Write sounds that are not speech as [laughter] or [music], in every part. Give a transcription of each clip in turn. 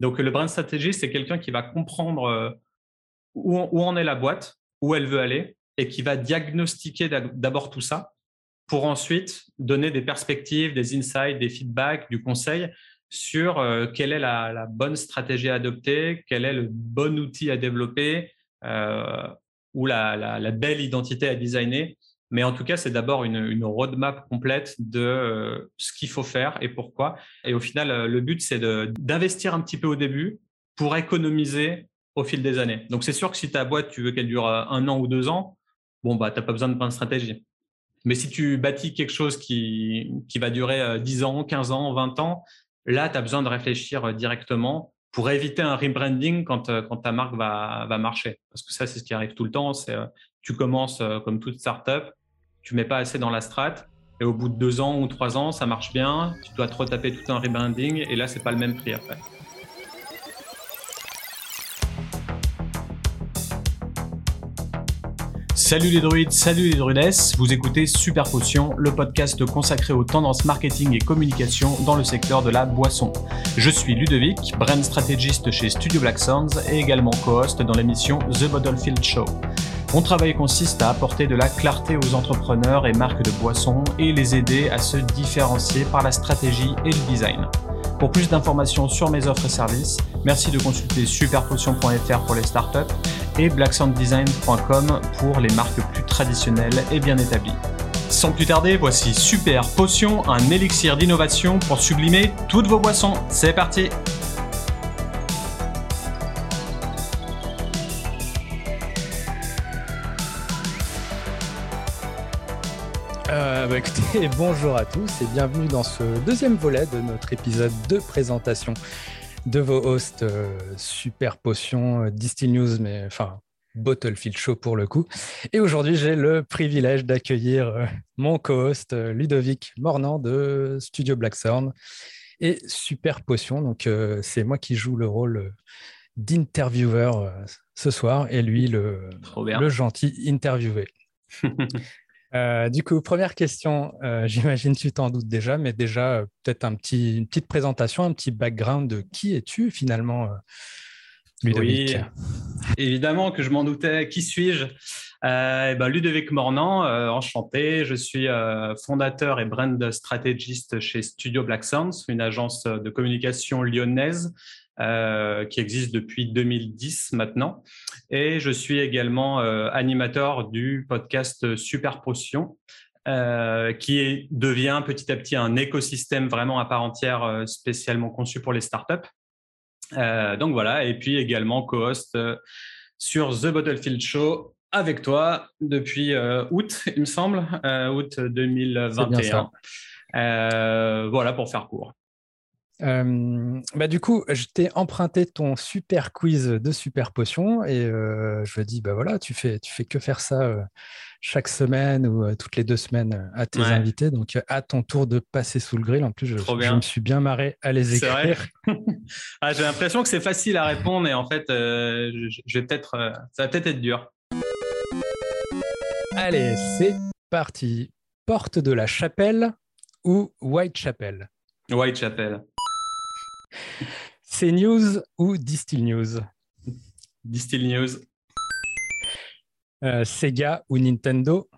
Donc, le brand stratégie, c'est quelqu'un qui va comprendre euh, où, en est la boîte, où elle veut aller, et qui va diagnostiquer d'abord tout ça pour ensuite donner des perspectives, des insights, des feedbacks, du conseil sur euh, quelle est la, bonne stratégie à adopter, quel est le bon outil à développer euh, ou la, belle identité à designer. Mais en tout cas, c'est d'abord une, roadmap complète de euh, ce qu'il faut faire et pourquoi. Et au final, le but, c'est d'investir un petit peu au début pour économiser au fil des années. Donc, c'est sûr que si ta boîte, tu veux qu'elle dure un an ou deux ans, bon, bah, tu n'as pas besoin de plein de stratégie. Mais si tu bâtis quelque chose qui, qui va durer 10 ans, 15 ans, 20 ans, là, tu as besoin de réfléchir euh, directement pour éviter un rebranding quand, euh, quand ta marque va, va marcher. Parce que ça, c'est ce qui arrive tout le temps. Euh, tu commences comme toute startup, tu mets pas assez dans la strat, et au bout de deux ans ou trois ans, ça marche bien, tu dois te retaper tout un rebranding, et là, c'est pas le même prix après. Salut les druides, salut les druidesses, vous écoutez Super Potion, le podcast consacré aux tendances marketing et communication dans le secteur de la boisson. Je suis Ludovic, brand strategist chez Studio Black Sounds et également co-host dans l'émission The Bottlefield Show. Mon travail consiste à apporter de la clarté aux entrepreneurs et marques de boissons et les aider à se différencier par la stratégie et le design. Pour plus d'informations sur mes offres et services, merci de consulter superpotion.fr pour les startups et blacksounddesign.com pour les marques plus traditionnelles et bien établies. Sans plus tarder, voici Super Potion, un élixir d'innovation pour sublimer toutes vos boissons. C'est parti Euh, bah, écoutez, [laughs] bonjour à tous et bienvenue dans ce deuxième volet de notre épisode de présentation de vos hosts euh, Super Potion, euh, Distill News, mais enfin Bottlefield Show pour le coup. Et aujourd'hui, j'ai le privilège d'accueillir mon co-host Ludovic Mornand de Studio Black Sound et Super Potion. Donc, c'est moi qui joue le rôle d'intervieweur ce soir et lui, le, le gentil interviewé. [laughs] Euh, du coup, première question, euh, [laughs] j'imagine tu t'en doutes déjà, mais déjà euh, peut-être un petit, une petite présentation, un petit background de qui es-tu finalement, Ludovic Oui, évidemment que je m'en doutais. Qui suis-je? Eh ben, Ludovic Mornand, enchanté. Je suis fondateur et brand strategist chez Studio Black Sounds, une agence de communication lyonnaise euh, qui existe depuis 2010 maintenant. Et je suis également euh, animateur du podcast Super Potion, euh, qui devient petit à petit un écosystème vraiment à part entière spécialement conçu pour les startups. donc voilà, et puis également co-host sur The Bottlefield Show avec toi depuis août, il me semble, août 2021. voilà pour faire court. Euh, bah du coup, je t'ai emprunté ton super quiz de super potion et euh, je me dis bah voilà, tu fais tu fais que faire ça euh, chaque semaine ou toutes les deux semaines à tes invités, donc à ton tour de passer sous le grill. En plus, je, me suis bien marré à les écrire. [laughs] ah, J'ai l'impression que c'est facile à répondre et en fait, je, vais peut-être ça va peut-être être dur. Allez, c'est parti. Porte de la Chapelle ou Whitechapel? Whitechapel. C'est News ou Distill News? Distill News. Euh, Sega ou Nintendo?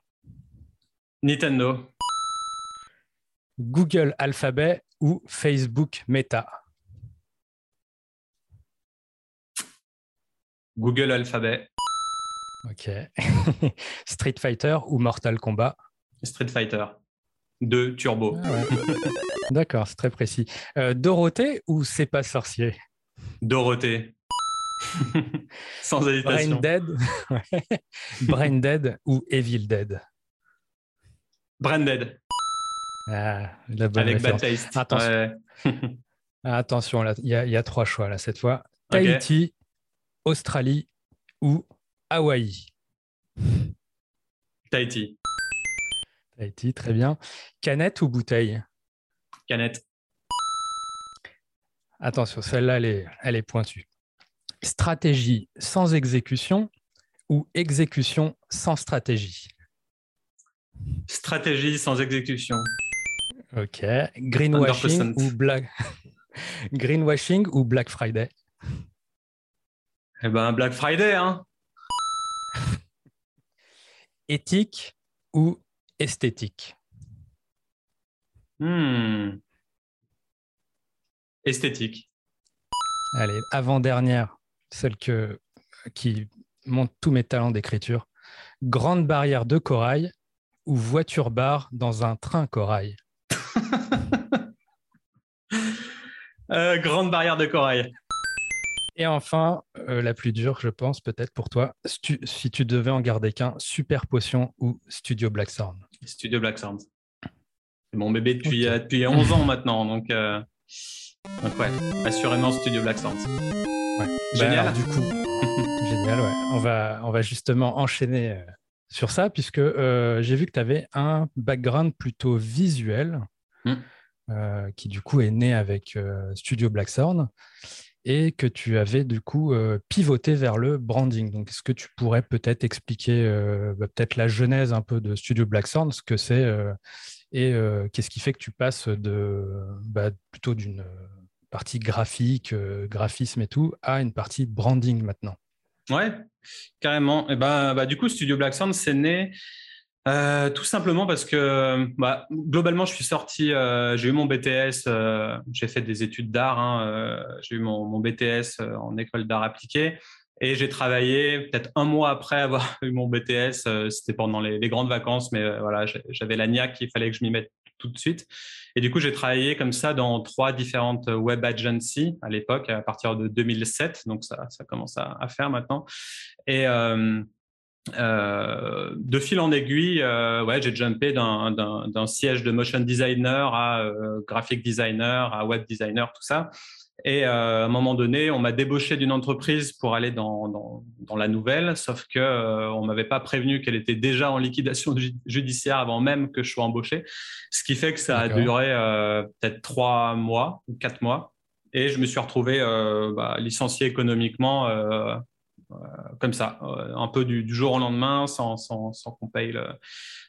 Nintendo. Google Alphabet ou Facebook Meta? Google Alphabet. Ok. [laughs] Street Fighter ou Mortal Kombat? Street Fighter de Turbo. Ah [laughs] D'accord, c'est très précis. Euh, Dorothée ou C'est pas sorcier? Dorothée. [laughs] Sans hésitation. Brain Dead, [laughs] Brain Dead ou Evil Dead? Brain Dead. Ah, Avec Bad Taste. Attention, Attention il y, a trois choix là cette fois. Tahiti, Australie ou Hawaï? Tahiti. Tahiti, très bien. Canette ou bouteille? Canette. Attention, celle-là, elle est, elle est pointue. Stratégie sans exécution ou exécution sans stratégie? Stratégie sans exécution. Ok. Greenwashing ou blague [laughs] Greenwashing ou Black Friday? Eh ben, Black Friday, hein. Éthique ou esthétique hmm. Esthétique. Allez, avant-dernière, celle que, qui montre tous mes talents d'écriture. Grande barrière de corail ou voiture bar dans un train corail? [laughs] Euh, Grande barrière de corail. Et enfin, euh, la plus dure, je pense, peut-être pour toi, si tu devais en garder qu'un, Super Potion ou Studio Black Sound Studio Black Sound. C'est mon bébé depuis, euh, depuis 11 [laughs] ans maintenant, donc, euh, donc ouais, assurément Studio Black Sound. Ouais. Génial. Bah, du coup, [laughs] génial, ouais. On va, on va justement enchaîner sur ça, puisque j'ai vu que tu avais un background plutôt visuel, hmm. qui du coup est né avec Studio Black Sound et que tu avais du coup euh, pivoté vers le branding. Donc, est-ce que tu pourrais peut-être expliquer euh, bah, peut-être la genèse un peu de Studio Black Sound, ce que c'est euh, et qu'est-ce qui fait que tu passes de bah, plutôt d'une partie graphique, graphisme et tout, à une partie branding maintenant? Ouais, carrément. Et ben, bah, du coup, Studio Black Sound, c'est né euh, tout simplement parce que bah, globalement, je suis sorti, euh, j'ai eu mon BTS, euh, j'ai fait des études d'art, hein, j'ai eu mon, BTS en école d'art appliqué et j'ai travaillé peut-être un mois après avoir [laughs] eu mon BTS, c'était pendant les, grandes vacances, mais voilà, j'avais la niaque, il fallait que je m'y mette tout de suite. Et du coup, j'ai travaillé comme ça dans trois différentes web agencies à l'époque, à partir de 2007, donc ça, commence à, à faire maintenant. Et euh, de fil en aiguille, euh, ouais, j'ai jumpé d'un siège de motion designer à euh, graphic designer, à web designer, tout ça. Et à un moment donné, on m'a débauché d'une entreprise pour aller dans, dans, dans, la nouvelle, sauf que on m'avait pas prévenu qu'elle était déjà en liquidation judiciaire avant même que je sois embauché, ce qui fait que ça a duré peut-être trois mois ou quatre mois. Et je me suis retrouvé bah, licencié économiquement euh, comme ça, euh, un peu du, jour au lendemain, sans, sans, sans qu'on paye,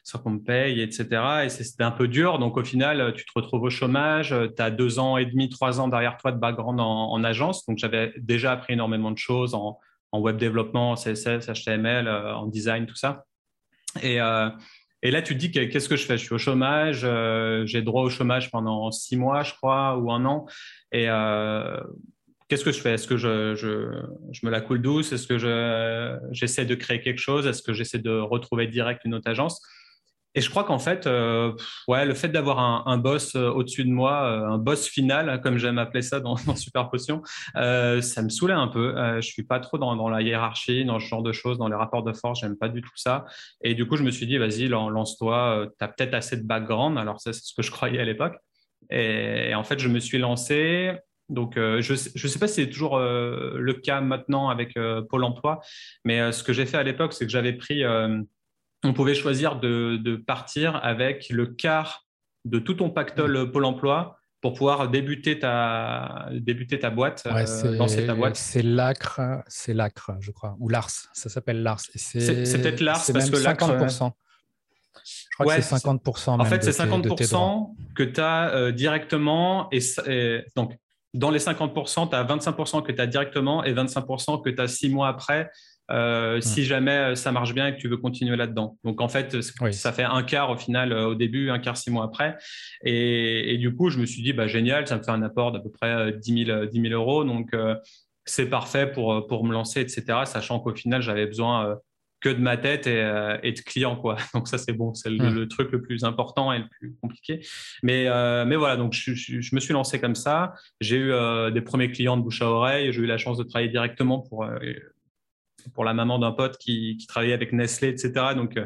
sans qu'on paye, etc. Et c'était un peu dur. Donc au final, tu te retrouves au chômage. Tu as deux ans et demi, trois ans derrière toi de background en, en agence. Donc j'avais déjà appris énormément de choses en, en web développement, CSS, HTML, euh, en design, tout ça. Et, et là, tu te dis qu'est-ce que je fais? Je suis au chômage, j'ai droit au chômage pendant six mois, je crois, ou un an. Et qu'est-ce que je fais? Est-ce que je, je, me la coule douce? Est-ce que j'essaie de créer quelque chose? Est-ce que j'essaie de retrouver direct une autre agence? Et je crois qu'en fait, euh, ouais, le fait d'avoir un, boss euh, au-dessus de moi, euh, un boss final, comme j'aime appeler ça dans, [laughs] dans Super Potion, ça me saoulait un peu. je suis pas trop dans, la hiérarchie, dans ce genre de choses, dans les rapports de force, j'aime pas du tout ça. Et du coup, je me suis dit, vas-y, lance-toi, tu as peut-être assez de background. Alors, c'est ce que je croyais à l'époque. et, en fait, je me suis lancé. Donc, euh, je ne sais pas si c'est toujours euh, le cas maintenant avec euh, Pôle Emploi, mais ce que j'ai fait à l'époque, c'est que j'avais pris, on pouvait choisir de, partir avec le quart de tout ton pactole Pôle Emploi pour pouvoir débuter ta, débuter ta boîte, lancer ta boîte. C'est l'ACRE, c'est l'ACRE, je crois, ou l'ARS, ça s'appelle l'ARS. C'est peut-être l'ARS parce que 50%. Je crois que c'est 50%. en fait, c'est 50% que tu as directement. Et, et, donc, dans les 50%, tu as 25% que tu as directement et 25% que tu as six mois après, euh, si jamais euh, ça marche bien et que tu veux continuer là-dedans. Donc en fait, ça fait un quart au final euh, au début, un quart six mois après. Et, du coup, je me suis dit, bah, génial, ça me fait un apport d'à peu près 10 000, 10 000 euros. Donc c'est parfait pour, pour me lancer, etc. Sachant qu'au final, j'avais besoin que de ma tête et, et, de clients quoi. [laughs] Donc ça c'est bon, c'est le, truc le plus important et le plus compliqué. Mais euh, mais voilà, donc je, je, me suis lancé comme ça. J'ai eu euh, des premiers clients de bouche à oreille. J'ai eu la chance de travailler directement pour euh, pour la maman d'un pote qui, qui, travaillait avec Nestlé, etc. Donc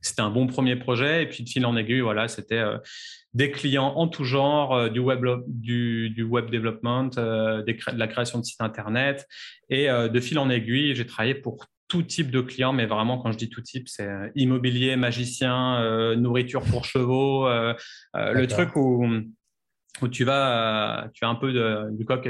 c'était un bon premier projet. Et puis de fil en aiguille, voilà, c'était des clients en tout genre, du web du, du web development, des de la création de sites internet. Et de fil en aiguille, j'ai travaillé pour tout type de clients, mais vraiment quand je dis tout type, c'est euh, immobilier, magicien, euh, nourriture pour chevaux, euh, le truc où où tu vas, euh, tu as un peu de, du coq,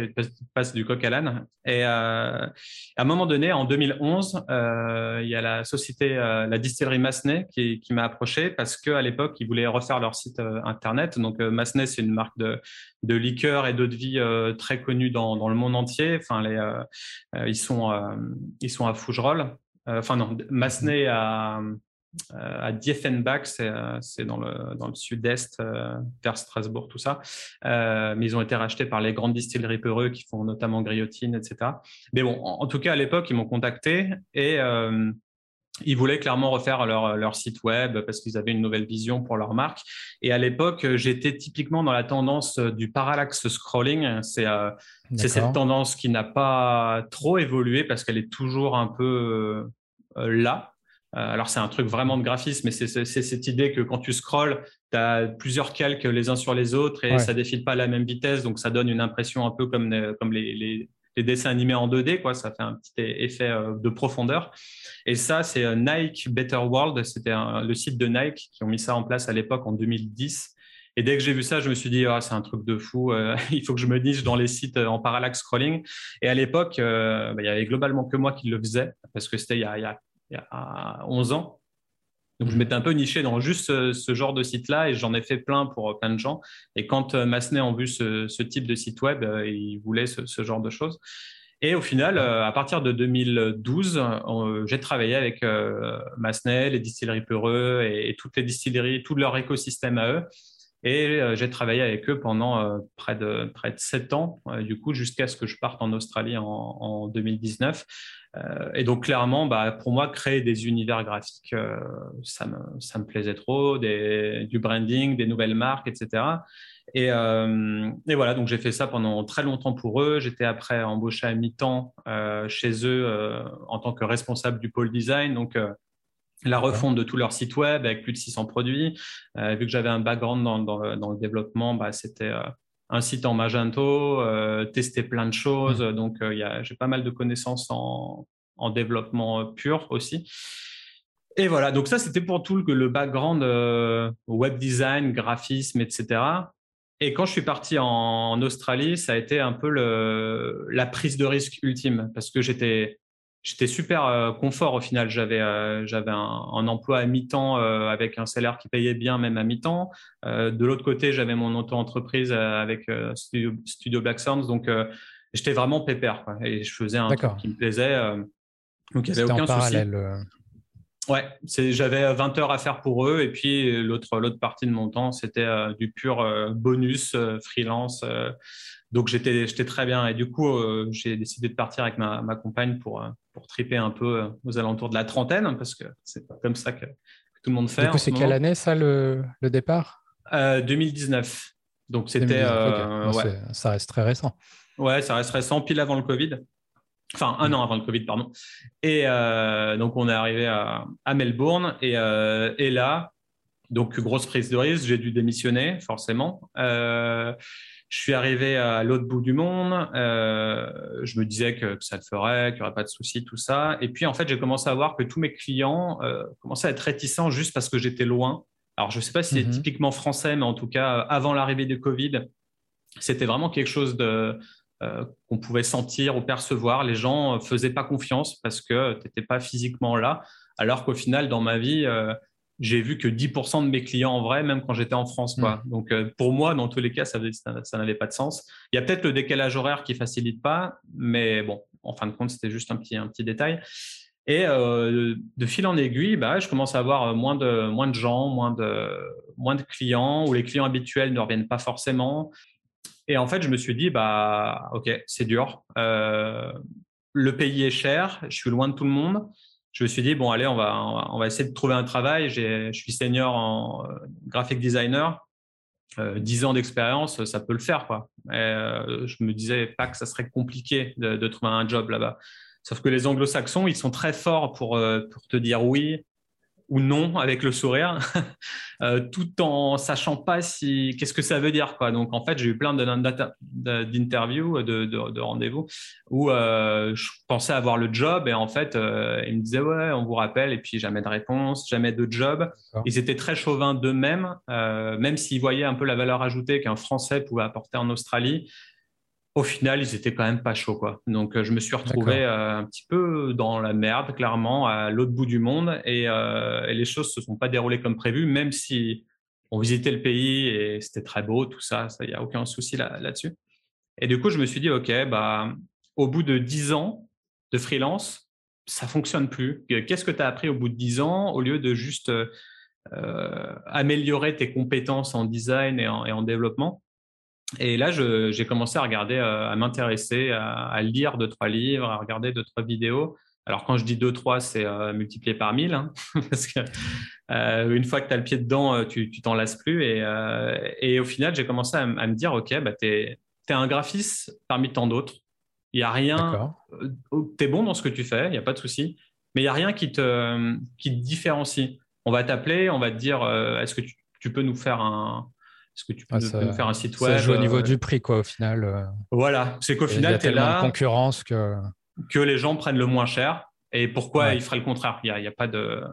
passes du coq à l'âne. Et euh, à un moment donné, en 2011, euh, il y a la société, la distillerie Massenet qui, qui m'a approché parce qu'à l'époque, ils voulaient refaire leur site internet. Donc Massenet, c'est une marque de, de liqueurs et d'eau de vie très connue dans, dans, le monde entier. Enfin, les, ils sont, ils sont à Fougerolles. Enfin non, Massenet à euh, à Dieffenbach, euh, c'est dans le, dans le sud-est, euh, vers Strasbourg, tout ça. mais ils ont été rachetés par les grandes distilleries peureux qui font notamment Griotine, etc. Mais bon, en, tout cas, à l'époque, ils m'ont contacté et ils voulaient clairement refaire leur, leur site web parce qu'ils avaient une nouvelle vision pour leur marque. Et à l'époque, j'étais typiquement dans la tendance du parallaxe scrolling. C'est cette tendance qui n'a pas trop évolué parce qu'elle est toujours un peu là. Euh, alors, c'est un truc vraiment de graphisme, mais c'est cette idée que quand tu scrolls, tu as plusieurs calques les uns sur les autres et ça ça défile pas à la même vitesse. Donc, ça donne une impression un peu comme, comme les, dessins animés en 2D. Quoi. Ça fait un petit effet euh, de profondeur. Et ça, c'est euh, Nike Better World. C'était le site de Nike qui ont mis ça en place à l'époque en 2010. Et dès que j'ai vu ça, je me suis dit, ah, c'est un truc de fou, [laughs] il faut que je me niche dans les sites en parallaxe scrolling. Et à l'époque, bah, il y avait globalement que moi qui le faisais, parce que c'était il, y a il y a 11 ans. Donc, je mhm. m'étais un peu niché dans juste ce, genre de site-là et j'en ai fait plein pour plein de gens. Et quand euh, Massenet ont vu ce, type de site web, euh, ils voulaient ce, genre de choses. Et au final, euh, à partir de 2012, j'ai travaillé avec Massenet, les distilleries Peureux et, toutes les distilleries, tout leur écosystème à eux. Et j'ai travaillé avec eux pendant près, de, près de 7 ans, du coup, jusqu'à ce que je parte en Australie en, en 2019. Euh, et donc clairement, bah, pour moi, créer des univers graphiques, euh, ça, me, ça, me, plaisait trop, du branding, des nouvelles marques, etc. Et, euh, et voilà, donc j'ai fait ça pendant très longtemps pour eux. J'étais après embauché à mi-temps chez eux en tant que responsable du pôle design. Donc la refonte de tout leur site web avec plus de 600 produits. vu que j'avais un background dans, dans, dans le développement, bah, c'était un site en Magento, euh, tester plein de choses. Mmh. Donc, euh, j'ai pas mal de connaissances en, développement pur aussi. Et voilà, donc ça, c'était pour tout le, le background euh, web design, graphisme, etc. Et quand je suis parti en, Australie, ça a été un peu le, la prise de risque ultime parce que j'étais j'étais super euh, confort au final. J'avais euh, j'avais un, emploi à mi-temps euh, avec un salaire qui payait bien même à mi-temps. de l'autre côté, j'avais mon auto-entreprise avec Studio, Studio, Black Sounds, donc j'étais vraiment pépère et je faisais un truc qui me plaisait. donc il n'y avait aucun souci. Ouais, j'avais 20 heures à faire pour eux et puis l'autre l'autre partie de mon temps c'était du pur bonus freelance donc j'étais très bien et du coup j'ai décidé de partir avec ma, ma compagne pour pour triper un peu euh, aux alentours de la trentaine parce que c'est comme ça que, tout le monde fait. Du coup c'est quelle année ça le, le départ? 2019. Donc c'était ouais. ça reste très récent. Ouais, ça reste récent, pile avant le Covid. Enfin, un an avant le Covid, pardon. Et donc, on est arrivé à, à Melbourne. Et, et, là, donc, grosse prise de risque, j'ai dû démissionner, forcément. Je suis arrivé à l'autre bout du monde. Euh, je me disais que, ça le ferait, qu'il n'y aurait pas de souci, tout ça. Et puis, en fait, j'ai commencé à voir que tous mes clients euh, commençaient à être réticents juste parce que j'étais loin. Alors, je ne sais pas si c'est mhm. typiquement français, mais en tout cas, avant l'arrivée du Covid, c'était vraiment quelque chose de, euh, qu'on pouvait sentir ou percevoir. Les gens ne faisaient pas confiance parce que tu n'étais pas physiquement là. Alors qu'au final, dans ma vie, j'ai vu que 10% de mes clients en vrai, même quand j'étais en France. Quoi. Mm. Donc, euh, pour moi, dans tous les cas, ça, ça, n'avait pas de sens. Il y a peut-être le décalage horaire qui facilite pas, mais bon, en fin de compte, c'était juste un petit, un petit détail. Et euh, de fil en aiguille, bah, je commence à avoir moins de, moins de gens, moins de, moins de clients, où les clients habituels ne reviennent pas forcément. Et en fait, je me suis dit, bah, OK, c'est dur. Euh, le pays est cher, je suis loin de tout le monde je me suis dit, bon, allez, on va, on va essayer de trouver un travail. Je suis senior en euh, graphic designer. Euh, 10 ans d'expérience, ça peut le faire. Quoi. Euh, je me disais pas que ça serait compliqué de, trouver un job là-bas. Sauf que les anglo-saxons, ils sont très forts pour, euh, pour te dire oui ou non avec le sourire, [laughs] euh, tout en sachant pas si qu'est-ce que ça veut dire quoi. Donc en fait, j'ai eu plein d'interviews, de, de, de rendez-vous où euh, je pensais avoir le job et en fait, euh, ils me disaient ouais, on vous rappelle et puis jamais de réponse, jamais de job. Ils étaient très chauvins d'eux-mêmes, même s'ils voyaient un peu la valeur ajoutée qu'un Français pouvait apporter en Australie au final, ils étaient quand même pas chauds. Quoi. Donc, euh, je me suis retrouvé euh, un petit peu dans la merde, clairement, à l'autre bout du monde. Euh, et, les choses se sont pas déroulées comme prévu, même si on visitait le pays et c'était très beau, tout ça, il n'y a aucun souci là, dessus Et du coup, je me suis dit, OK, bah, au bout de 10 ans de freelance, ça fonctionne plus. Qu'est-ce que tu as appris au bout de 10 ans au lieu de juste améliorer tes compétences en design et en développement? Et là, j'ai commencé à regarder, euh, à m'intéresser, à, lire deux, trois livres, à regarder deux, trois vidéos. Alors, quand je dis deux, trois, c'est euh, multiplié par mille, hein, [laughs] parce que euh, une fois que tu as le pied dedans, tu t'en lasses plus. Et, et, au final, j'ai commencé à, me dire, OK, bah, tu es, un graphiste parmi tant d'autres. Il n'y a rien. Tu es bon dans ce que tu fais, il n'y a pas de souci. Mais il n'y a rien qui te, qui te différencie. On va t'appeler, on va te dire, est-ce que tu peux nous faire un, est-ce que tu peux, nous faire un site web Ça joue au niveau euh, du prix, quoi, au final. Euh. Voilà, c'est qu'au final, tu es là. de concurrence que. Que les gens prennent le moins cher. Et pourquoi ils feraient le contraire? Il n'y a, pas de.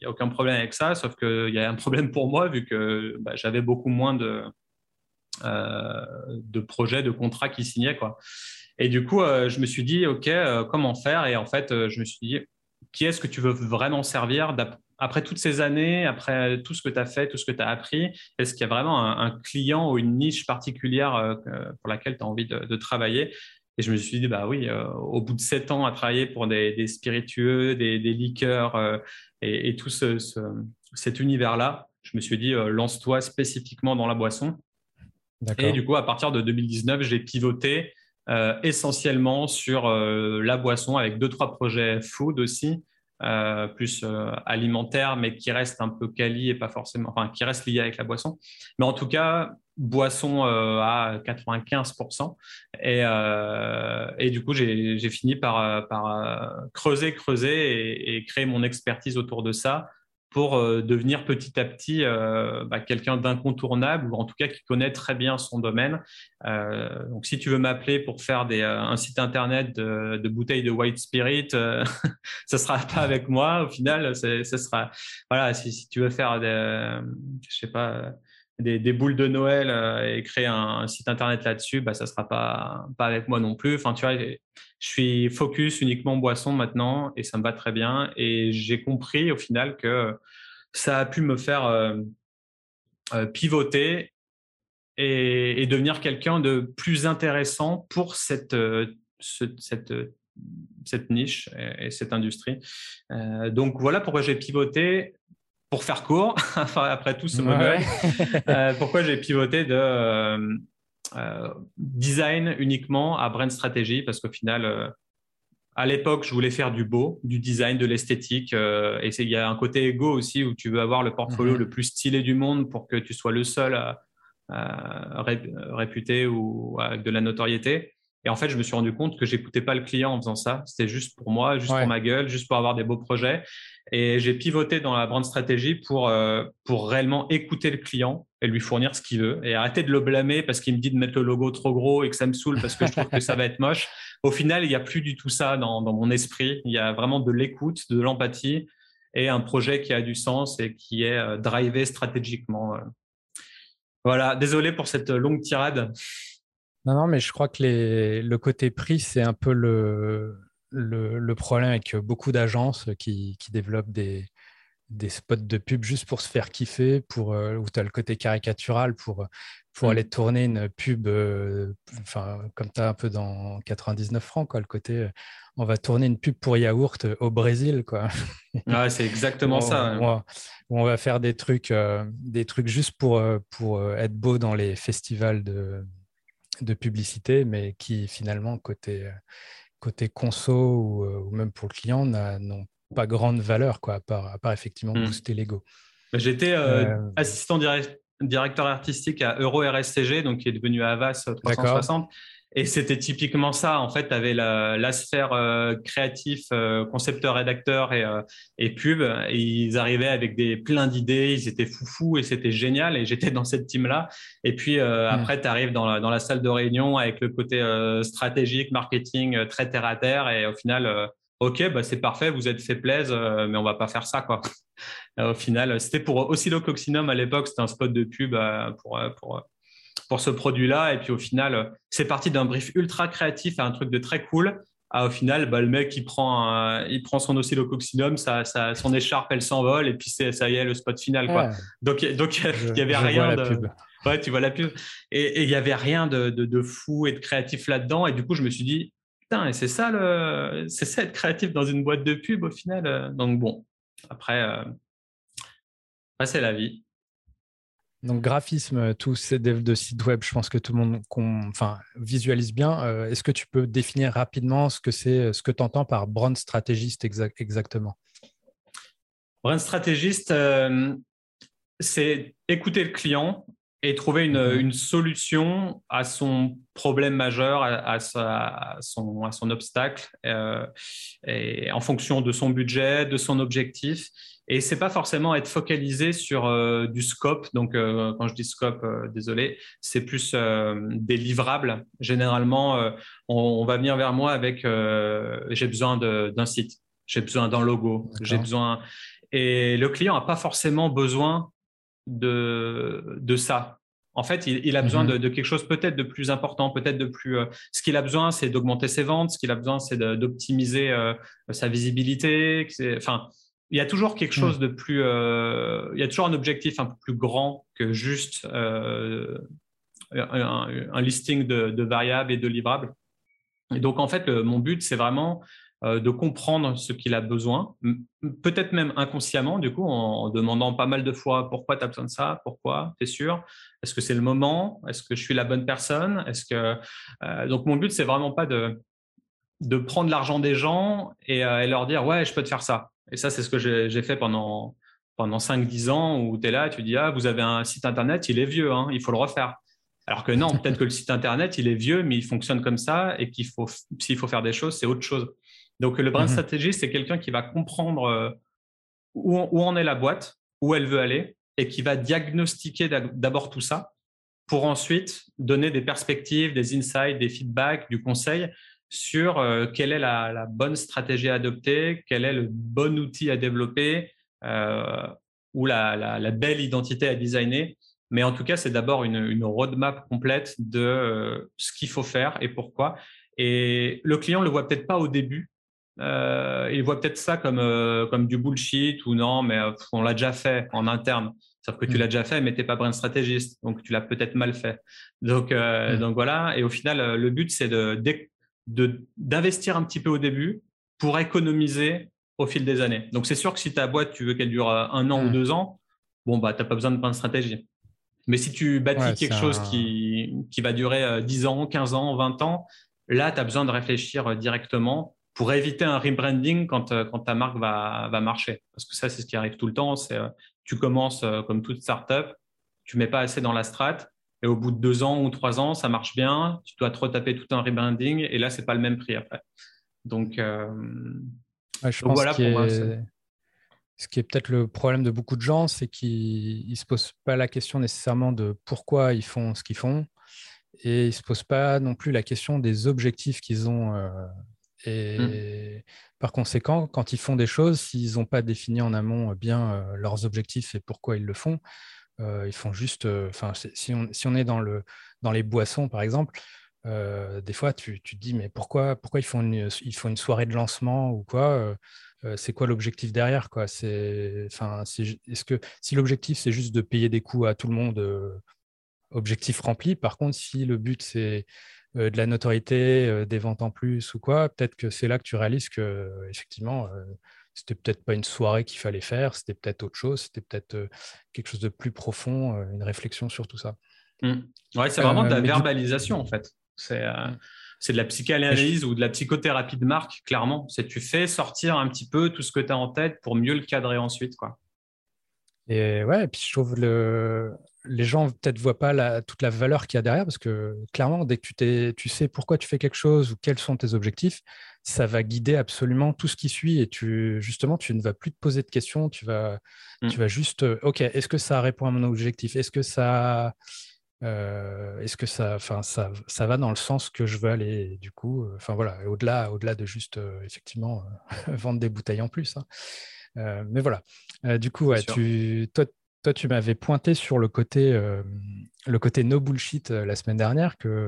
N'y a aucun problème avec ça, sauf qu'il y a un problème pour moi, vu que bah, j'avais beaucoup moins de, euh, de projets, de contrats qui signaient. Quoi. Et du coup, je me suis dit, OK, comment faire? Et en fait, je me suis dit, qui est-ce que tu veux vraiment servir après toutes ces années, après tout ce que tu as fait, tout ce que tu as appris, est-ce qu'il y a vraiment un, client ou une niche particulière euh, pour laquelle tu as envie de, travailler? Et je me suis dit, bah oui, euh, au bout de sept ans à travailler pour des, spiritueux, des, liqueurs euh, et, tout cet univers-là, je me suis dit, lance-toi spécifiquement dans la boisson. Et du coup, à partir de 2019, j'ai pivoté essentiellement sur la boisson avec deux, trois projets food aussi. Euh, plus euh, alimentaire, mais qui reste un peu quali et pas forcément, enfin, qui reste lié avec la boisson. Mais en tout cas, boisson euh, à 95%. Et, et du coup, j'ai fini par, par creuser, creuser et, et, créer mon expertise autour de ça pour euh, devenir petit à petit euh, bah, quelqu'un d'incontournable ou en tout cas qui connaît très bien son domaine. Euh, donc, si tu veux m'appeler pour faire des, un site internet de, bouteilles de White Spirit, [laughs] ça sera pas avec moi. Au final, ce sera voilà. Si, si, tu veux faire des, je sais pas. Des, boules de Noël et créer un, site internet là-dessus, bah, ça sera pas, pas avec moi non plus. Enfin, tu vois, je suis focus uniquement boisson maintenant et ça me va très bien. Et j'ai compris au final que ça a pu me faire euh, euh, pivoter et, devenir quelqu'un de plus intéressant pour cette, euh, cette, cette niche et, cette industrie. donc voilà pourquoi j'ai pivoté. Pour faire court, [laughs] après tout ce modèle, [laughs] pourquoi j'ai pivoté de euh, design uniquement à brand strategy parce qu'au final, euh, à l'époque, je voulais faire du beau, du design, de l'esthétique. Euh, et il y a un côté ego aussi où tu veux avoir le portfolio mhm. le plus stylé du monde pour que tu sois le seul à, réputer ou avec de la notoriété. Et en fait, je me suis rendu compte que j'écoutais pas le client en faisant ça. C'était juste pour moi, juste pour ma gueule, juste pour avoir des beaux projets. Et j'ai pivoté dans la brand stratégie pour, euh, pour réellement écouter le client et lui fournir ce qu'il veut et arrêter de le blâmer parce qu'il me dit de mettre le logo trop gros et que ça me saoule parce que je trouve que ça va être moche. Au final, il n'y a plus du tout ça dans, dans mon esprit. Il y a vraiment de l'écoute, de l'empathie et un projet qui a du sens et qui est euh, drivé stratégiquement. Voilà, désolé pour cette longue tirade. Non, non, mais je crois que les, le côté prix, c'est un peu le, le, problème avec beaucoup d'agences qui, qui, développent des, des, spots de pub juste pour se faire kiffer, pour, euh, où tu as le côté caricatural pour, pour mm. aller tourner une pub, euh, enfin, comme tu as un peu dans 99 francs, quoi, le côté euh, on va tourner une pub pour yaourt au Brésil. Quoi. [laughs] Ouais, c'est exactement ça. On, on, va faire des trucs, des trucs juste pour, pour être beau dans les festivals de, de publicité, mais qui finalement, côté, côté conso ou, euh, même pour le client, n'ont pas grande valeur, quoi, à, part, effectivement mmh. booster l'ego. J'étais euh, euh, assistant directeur artistique à Euro RSCG, donc qui est devenu Avas 360. Et c'était typiquement ça. En fait, tu avais la, la sphère euh, créatif, euh, concepteur, rédacteur et, euh, et pub. Et ils arrivaient avec des plein d'idées. Ils étaient foufous et c'était génial. Et j'étais dans cette team-là. Et puis hmm. après, tu arrives dans la, dans la salle de réunion avec le côté stratégique, marketing, très terre à terre. Et au final, OK, bah, c'est parfait, vous êtes fait plaisir, mais on va pas faire ça. quoi. [laughs] au final, c'était pour Oscillococcinum à l'époque. C'était un spot de pub pour, pour pour ce produit-là. Et puis au final, c'est parti d'un brief ultra créatif à un truc de très cool. À, au final, bah, le mec, il prend, il prend son oscillococcinum, ça, ça, son écharpe, elle s'envole, et puis ça y est, le spot final. Quoi. Donc, donc [laughs] il n'y avait rien de. Ouais, tu vois la pub. Et il n'y avait rien de, de, fou et de créatif là-dedans. Et du coup, je me suis dit, putain, et c'est ça, le... c'est ça être créatif dans une boîte de pub au final. Donc bon, après, euh... c'est la vie. Donc, graphisme, tous ces devs de sites web, je pense que tout le monde enfin, visualise bien. Euh, est-ce que tu peux définir rapidement ce que c'est, ce que tu entends par brand stratégiste exactement? Brand stratégiste, euh, c'est écouter le client et trouver une, mhm. solution à son problème majeur, à, son, à son, obstacle, euh, et en fonction de son budget, de son objectif. Et c'est pas forcément être focalisé sur euh, du scope. Donc, euh, quand je dis scope, euh, désolé, c'est plus des livrables. Généralement, on, va venir vers moi avec j'ai besoin d'un site, j'ai besoin d'un logo, j'ai besoin. Et le client n'a pas forcément besoin de, de ça. En fait, il, a besoin mm-hmm. de, quelque chose peut-être de plus important, peut-être de plus. ce qu'il a besoin, c'est d'augmenter ses ventes. Ce qu'il a besoin, c'est d'optimiser sa visibilité. Enfin, il y a toujours quelque hmm. chose de plus. Euh, il y a toujours un objectif un peu plus grand que juste euh, un, listing de, variables et de livrables. Et donc, en fait, mon but, c'est vraiment euh, de comprendre ce qu'il a besoin, peut-être même inconsciemment, du coup, en, demandant pas mal de fois pourquoi tu as besoin de ça, pourquoi, tu es sûr, est-ce que c'est le moment, est-ce que je suis la bonne personne, est-ce que. donc, mon but, c'est vraiment pas de, de prendre l'argent des gens et, et leur dire, ouais, je peux te faire ça et ça, c'est ce que j'ai fait pendant, pendant 5-10 ans où tu es là, tu dis, ah, vous avez un site Internet, il est vieux, hein, il faut le refaire. Alors que non, peut-être que le site Internet, il est vieux, mais il fonctionne comme ça et qu'il faut, s'il faut faire des choses, c'est autre chose. Donc, le brand mmh stratégie, c'est quelqu'un qui va comprendre euh, où, où en est la boîte, où elle veut aller et qui va diagnostiquer d'abord tout ça pour ensuite donner des perspectives, des insights, des feedbacks, du conseil sur euh, quelle est la, bonne stratégie à adopter, quel est le bon outil à développer euh, ou la, belle identité à designer. Mais en tout cas, c'est d'abord une, roadmap complète de euh, ce qu'il faut faire et pourquoi. Et le client ne le voit peut-être pas au début. Il voit peut-être ça comme, comme du bullshit ou non, mais on l'a déjà fait en interne. Sauf que tu mmh. l'as déjà fait, mais tu n'es pas brand stratégiste, donc tu l'as peut-être mal fait. Donc, mmh. donc voilà, et au final, le but, c'est de, d'investir un petit peu au début pour économiser au fil des années. Donc, c'est sûr que si ta boîte, tu veux qu'elle dure euh, un an ou mmh. deux ans, bon, bah, tu n'as pas besoin de de stratégie. Mais si tu bâtis quelque chose qui, qui va durer 10 euh, ans, 15 ans, 20 ans, là, tu as besoin de réfléchir euh, directement pour éviter un rebranding quand, quand ta marque va, va marcher. Parce que ça, c'est ce qui arrive tout le temps. C'est tu commences comme toute startup, tu mets pas assez dans la strate, et au bout de deux ans ou trois ans, ça marche bien, tu dois te retaper tout un rebranding et là, c'est pas le même prix après. Donc, euh, je pense voilà pour moi. Ce qui est peut-être le problème de beaucoup de gens, c'est qu'ils ne se posent pas la question nécessairement de pourquoi ils font ce qu'ils font et ils ne se posent pas non plus la question des objectifs qu'ils ont. Euh, et mmh. par conséquent, quand ils font des choses, s'ils n'ont pas défini en amont bien euh, leurs objectifs et pourquoi ils le font, ils font juste. Enfin, si, on, si, on, est dans, le, dans les boissons, par exemple, des fois, tu, tu, te dis, mais pourquoi, pourquoi ils, font une, ils font une soirée de lancement ou quoi C'est quoi l'objectif derrière quoi? C'est, enfin, Est-ce que si l'objectif, c'est juste de payer des coûts à tout le monde, objectif rempli. Par contre, si le but, c'est de la notoriété, des ventes en plus ou quoi, peut-être que c'est là que tu réalises que, effectivement, c'était peut-être pas une soirée qu'il fallait faire, c'était peut-être autre chose, c'était peut-être euh, quelque chose de plus profond, euh, une réflexion sur tout ça. Mmh. Ouais, c'est vraiment de la euh, verbalisation en fait. C'est c'est de la psychanalyse ou de la psychothérapie de marque, clairement. C'est tu fais sortir un petit peu tout ce que tu as en tête pour mieux le cadrer ensuite. Quoi. Et ouais, et puis je trouve le, les gens peut-être voient pas toute la valeur qu'il y a derrière, parce que clairement, dès que tu, tu sais pourquoi tu fais quelque chose ou quels sont tes objectifs, ça va guider absolument tout ce qui suit. Et tu, justement, tu ne vas plus te poser de questions, tu vas, mm. tu vas juste, euh, OK, est-ce que ça répond à mon objectif? Est-ce que ça... Euh, est-ce que ça, enfin, ça, ça, va dans le sens que je veux aller Du coup, enfin voilà, au-delà, au-delà de juste effectivement [laughs] vendre des bouteilles en plus. Hein. mais voilà. du coup, ouais, tu, toi, toi, tu m'avais pointé sur le côté, euh, le côté no bullshit euh, la semaine dernière. Que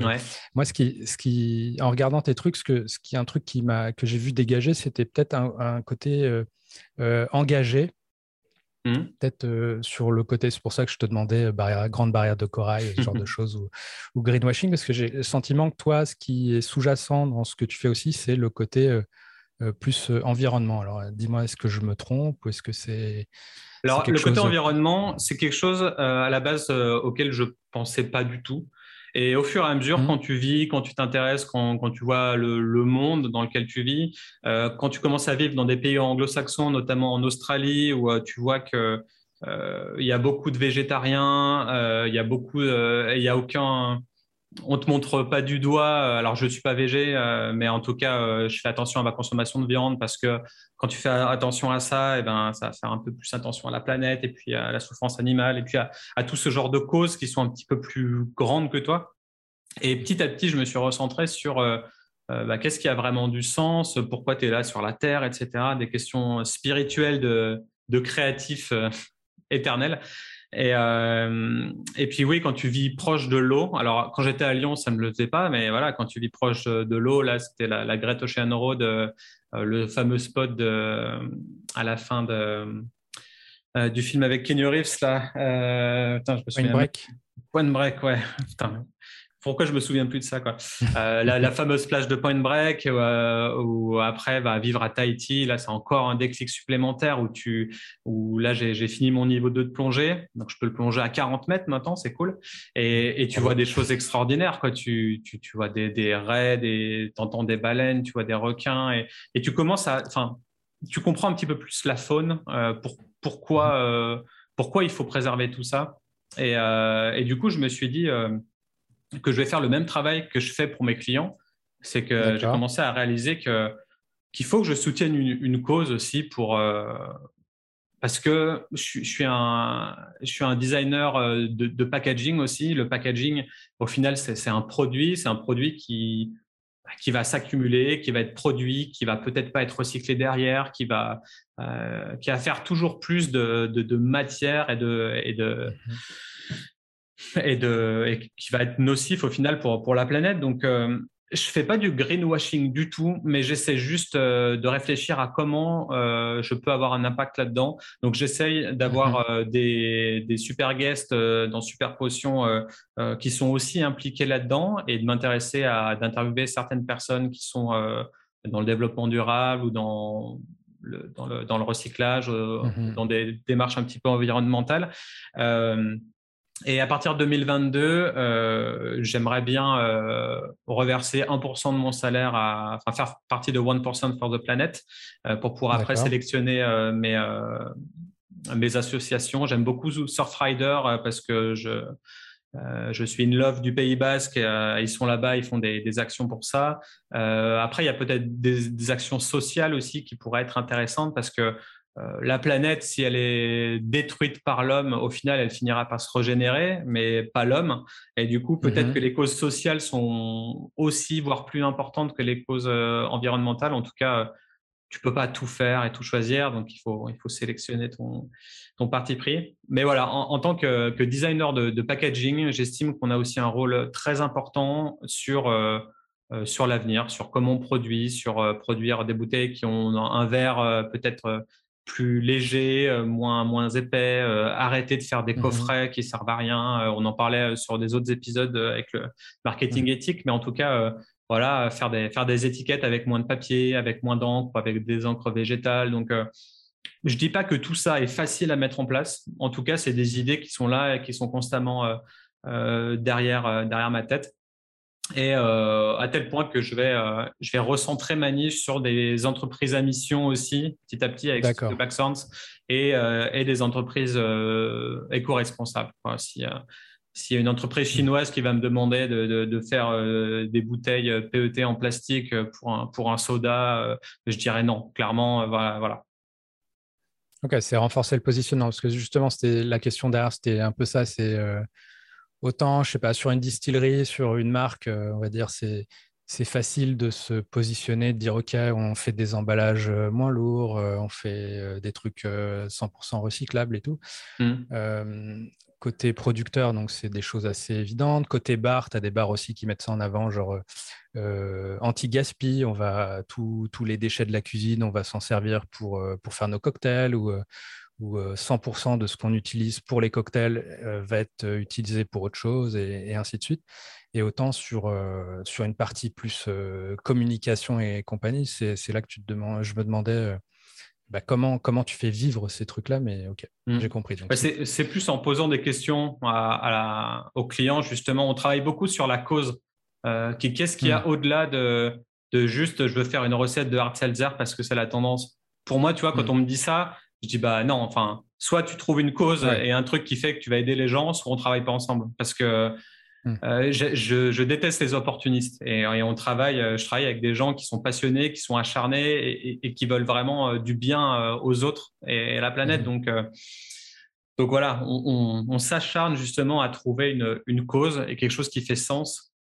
moi, ce qui, ce qui, en regardant tes trucs, ce, que, ce qui est un truc qui m'a, que j'ai vu dégager, c'était peut-être un, côté euh, engagé. Mmh. Peut-être sur le côté, c'est pour ça que je te demandais barrière, grande barrière de corail, ce genre de [laughs] choses, ou, ou, greenwashing, parce que j'ai le sentiment que toi, ce qui est sous-jacent dans ce que tu fais aussi, c'est le côté plus environnement. Alors, dis-moi, est-ce que je me trompe ou est-ce que c'est alors, le côté environnement, c'est quelque chose euh, à la base euh, auquel je pensais pas du tout. Et au fur et à mesure, mmh. quand tu vis, quand tu t'intéresses, quand, tu vois le, monde dans lequel tu vis, euh, quand tu commences à vivre dans des pays anglo-saxons, notamment en Australie, où tu vois que il y a beaucoup de végétariens, il y a beaucoup, il y a aucun, on te montre pas du doigt. Alors je suis pas végé, mais en tout cas, je fais attention à ma consommation de viande parce que quand tu fais attention à ça, et eh ben, ça va faire un peu plus attention à la planète et puis à la souffrance animale et puis à, tout ce genre de causes qui sont un petit peu plus grandes que toi. Et petit à petit, je me suis recentré sur euh, euh, bah, qu'est-ce qui a vraiment du sens, pourquoi tu es là sur la Terre, etc. Des questions spirituelles de, de créatifs euh. [laughs] Et, et, puis oui, quand tu vis proche de l'eau, alors quand j'étais à Lyon, ça ne me le faisait pas, mais voilà, quand tu vis proche de l'eau, là, c'était la, la, Great Ocean Road euh, le fameux spot à la fin de, euh, du film avec Kenny Reeves là. Euh, je me Point Break. Point Break, ouais. [laughs] pourquoi je me souviens plus de ça quoi. [laughs] La, fameuse plage de Point Break où, après va vivre à Tahiti. Là c'est encore un déclic supplémentaire où tu où là j'ai fini mon niveau 2 de plongée. Donc je peux le plonger à 40 mètres maintenant c'est cool. Et, tu vois des choses extraordinaires quoi. Tu, tu, tu vois des, des raies des entends des baleines tu vois des requins et, et tu commences à enfin tu comprends un petit peu plus la faune euh, pour, pourquoi euh, pourquoi il faut préserver tout ça. Et, euh, et, du coup je me suis dit que je vais faire le même travail que je fais pour mes clients. C'est que j'ai commencé à réaliser que qu'il faut que je soutienne une, cause aussi pour euh, parce que je, suis un je suis un designer euh, de, packaging aussi. Le packaging, au final, c'est un produit, c'est un produit qui qui va s'accumuler, qui va être produit, qui va peut-être pas être recyclé derrière, qui va euh, qui va faire toujours plus de, de, matière et de et de mhm et, de, qui va être nocif au final pour, pour la planète. Donc, euh, je fais pas du greenwashing du tout, mais j'essaie juste euh, de réfléchir à comment euh, je peux avoir un impact là-dedans. Donc, j'essaye d'avoir mhm. des, des, super guests dans Super Potion qui sont aussi impliqués là-dedans et de m'intéresser à d'interviewer certaines personnes qui sont dans le développement durable ou dans le, dans, le, dans le recyclage, mhm. dans des démarches un petit peu environnementales. Et à partir de 2022, euh, j'aimerais bien euh, reverser 1% de mon salaire, à, enfin faire partie de 1% for the Planet euh, pour pouvoir après sélectionner mes, mes associations. J'aime beaucoup Surfrider parce que je, je suis in love du Pays Basque. ils sont là-bas, ils font des, des, actions pour ça. après, il y a peut-être des, des, actions sociales aussi qui pourraient être intéressantes parce que la planète, si elle est détruite par l'homme, au final, elle finira par se régénérer, mais pas l'homme. Et du coup, peut-être mhm. que les causes sociales sont aussi, voire plus importantes que les causes euh, environnementales. En tout cas, tu peux pas tout faire et tout choisir, donc il faut, il faut sélectionner ton, ton parti pris. Mais voilà, en, tant que, designer de, packaging, j'estime qu'on a aussi un rôle très important sur, euh, sur l'avenir, sur comment on produit, sur produire des bouteilles qui ont un verre peut-être plus léger, euh, moins, moins épais, euh, arrêter de faire des mmh coffrets qui servent à rien. Euh, on en parlait sur des autres épisodes avec le marketing éthique, mais en tout cas, voilà, faire des, faire des étiquettes avec moins de papier, avec moins d'encre, avec des encres végétales. Donc, je dis pas que tout ça est facile à mettre en place. En tout cas, c'est des idées qui sont là et qui sont constamment derrière, derrière ma tête. Et à tel point que je vais, je vais recentrer ma niche sur des entreprises à mission aussi, petit à petit, avec Black et, et des entreprises éco-responsables. Si, s'il y a une entreprise chinoise qui va me demander de, faire euh, des bouteilles PET en plastique pour un, pour un soda, euh, je dirais non. Clairement, euh, voilà. Ok, c'est renforcer le positionnement parce que justement, c'était la question derrière, c'était un peu ça. C'est autant, je sais pas, sur une distillerie, sur une marque, on va dire, c'est c'est facile de se positionner, de dire OK, on fait des emballages moins lourds, on fait des trucs 100% recyclables et tout. Mmh côté producteur, donc c'est des choses assez évidentes. Côté bar, tu as des bars aussi qui mettent ça en avant, genre euh, anti-gaspi, on va tous les déchets de la cuisine, on va s'en servir pour, euh, pour faire nos cocktails ou, euh, ou 100% de ce qu'on utilise pour les cocktails va être utilisé pour autre chose et, ainsi de suite. Et autant sur, sur une partie plus communication et compagnie, c'est là que tu te demandes, je me demandais bah, comment, comment tu fais vivre ces trucs-là, mais ok, hmm. j'ai compris. c'est plus en posant des questions à, aux clients, justement. On travaille beaucoup sur la cause. Euh, Qu'est-ce qu'il y a hmm. au-delà de, de, juste je veux faire une recette de hard seltzer parce que c'est la tendance Pour moi, tu vois, quand hmm. on me dit ça, je dis bah non, enfin, soit tu trouves une cause et un truc qui fait que tu vas aider les gens, soit on travaille pas ensemble. Parce que Hmm. Euh, je, déteste les opportunistes et, on travaille, euh, je travaille avec des gens qui sont passionnés, qui sont acharnés et, qui veulent vraiment euh, du bien aux autres et, à la planète. Hmm. Donc, donc voilà, on, s'acharne justement à trouver une, une, cause et quelque chose qui fait sens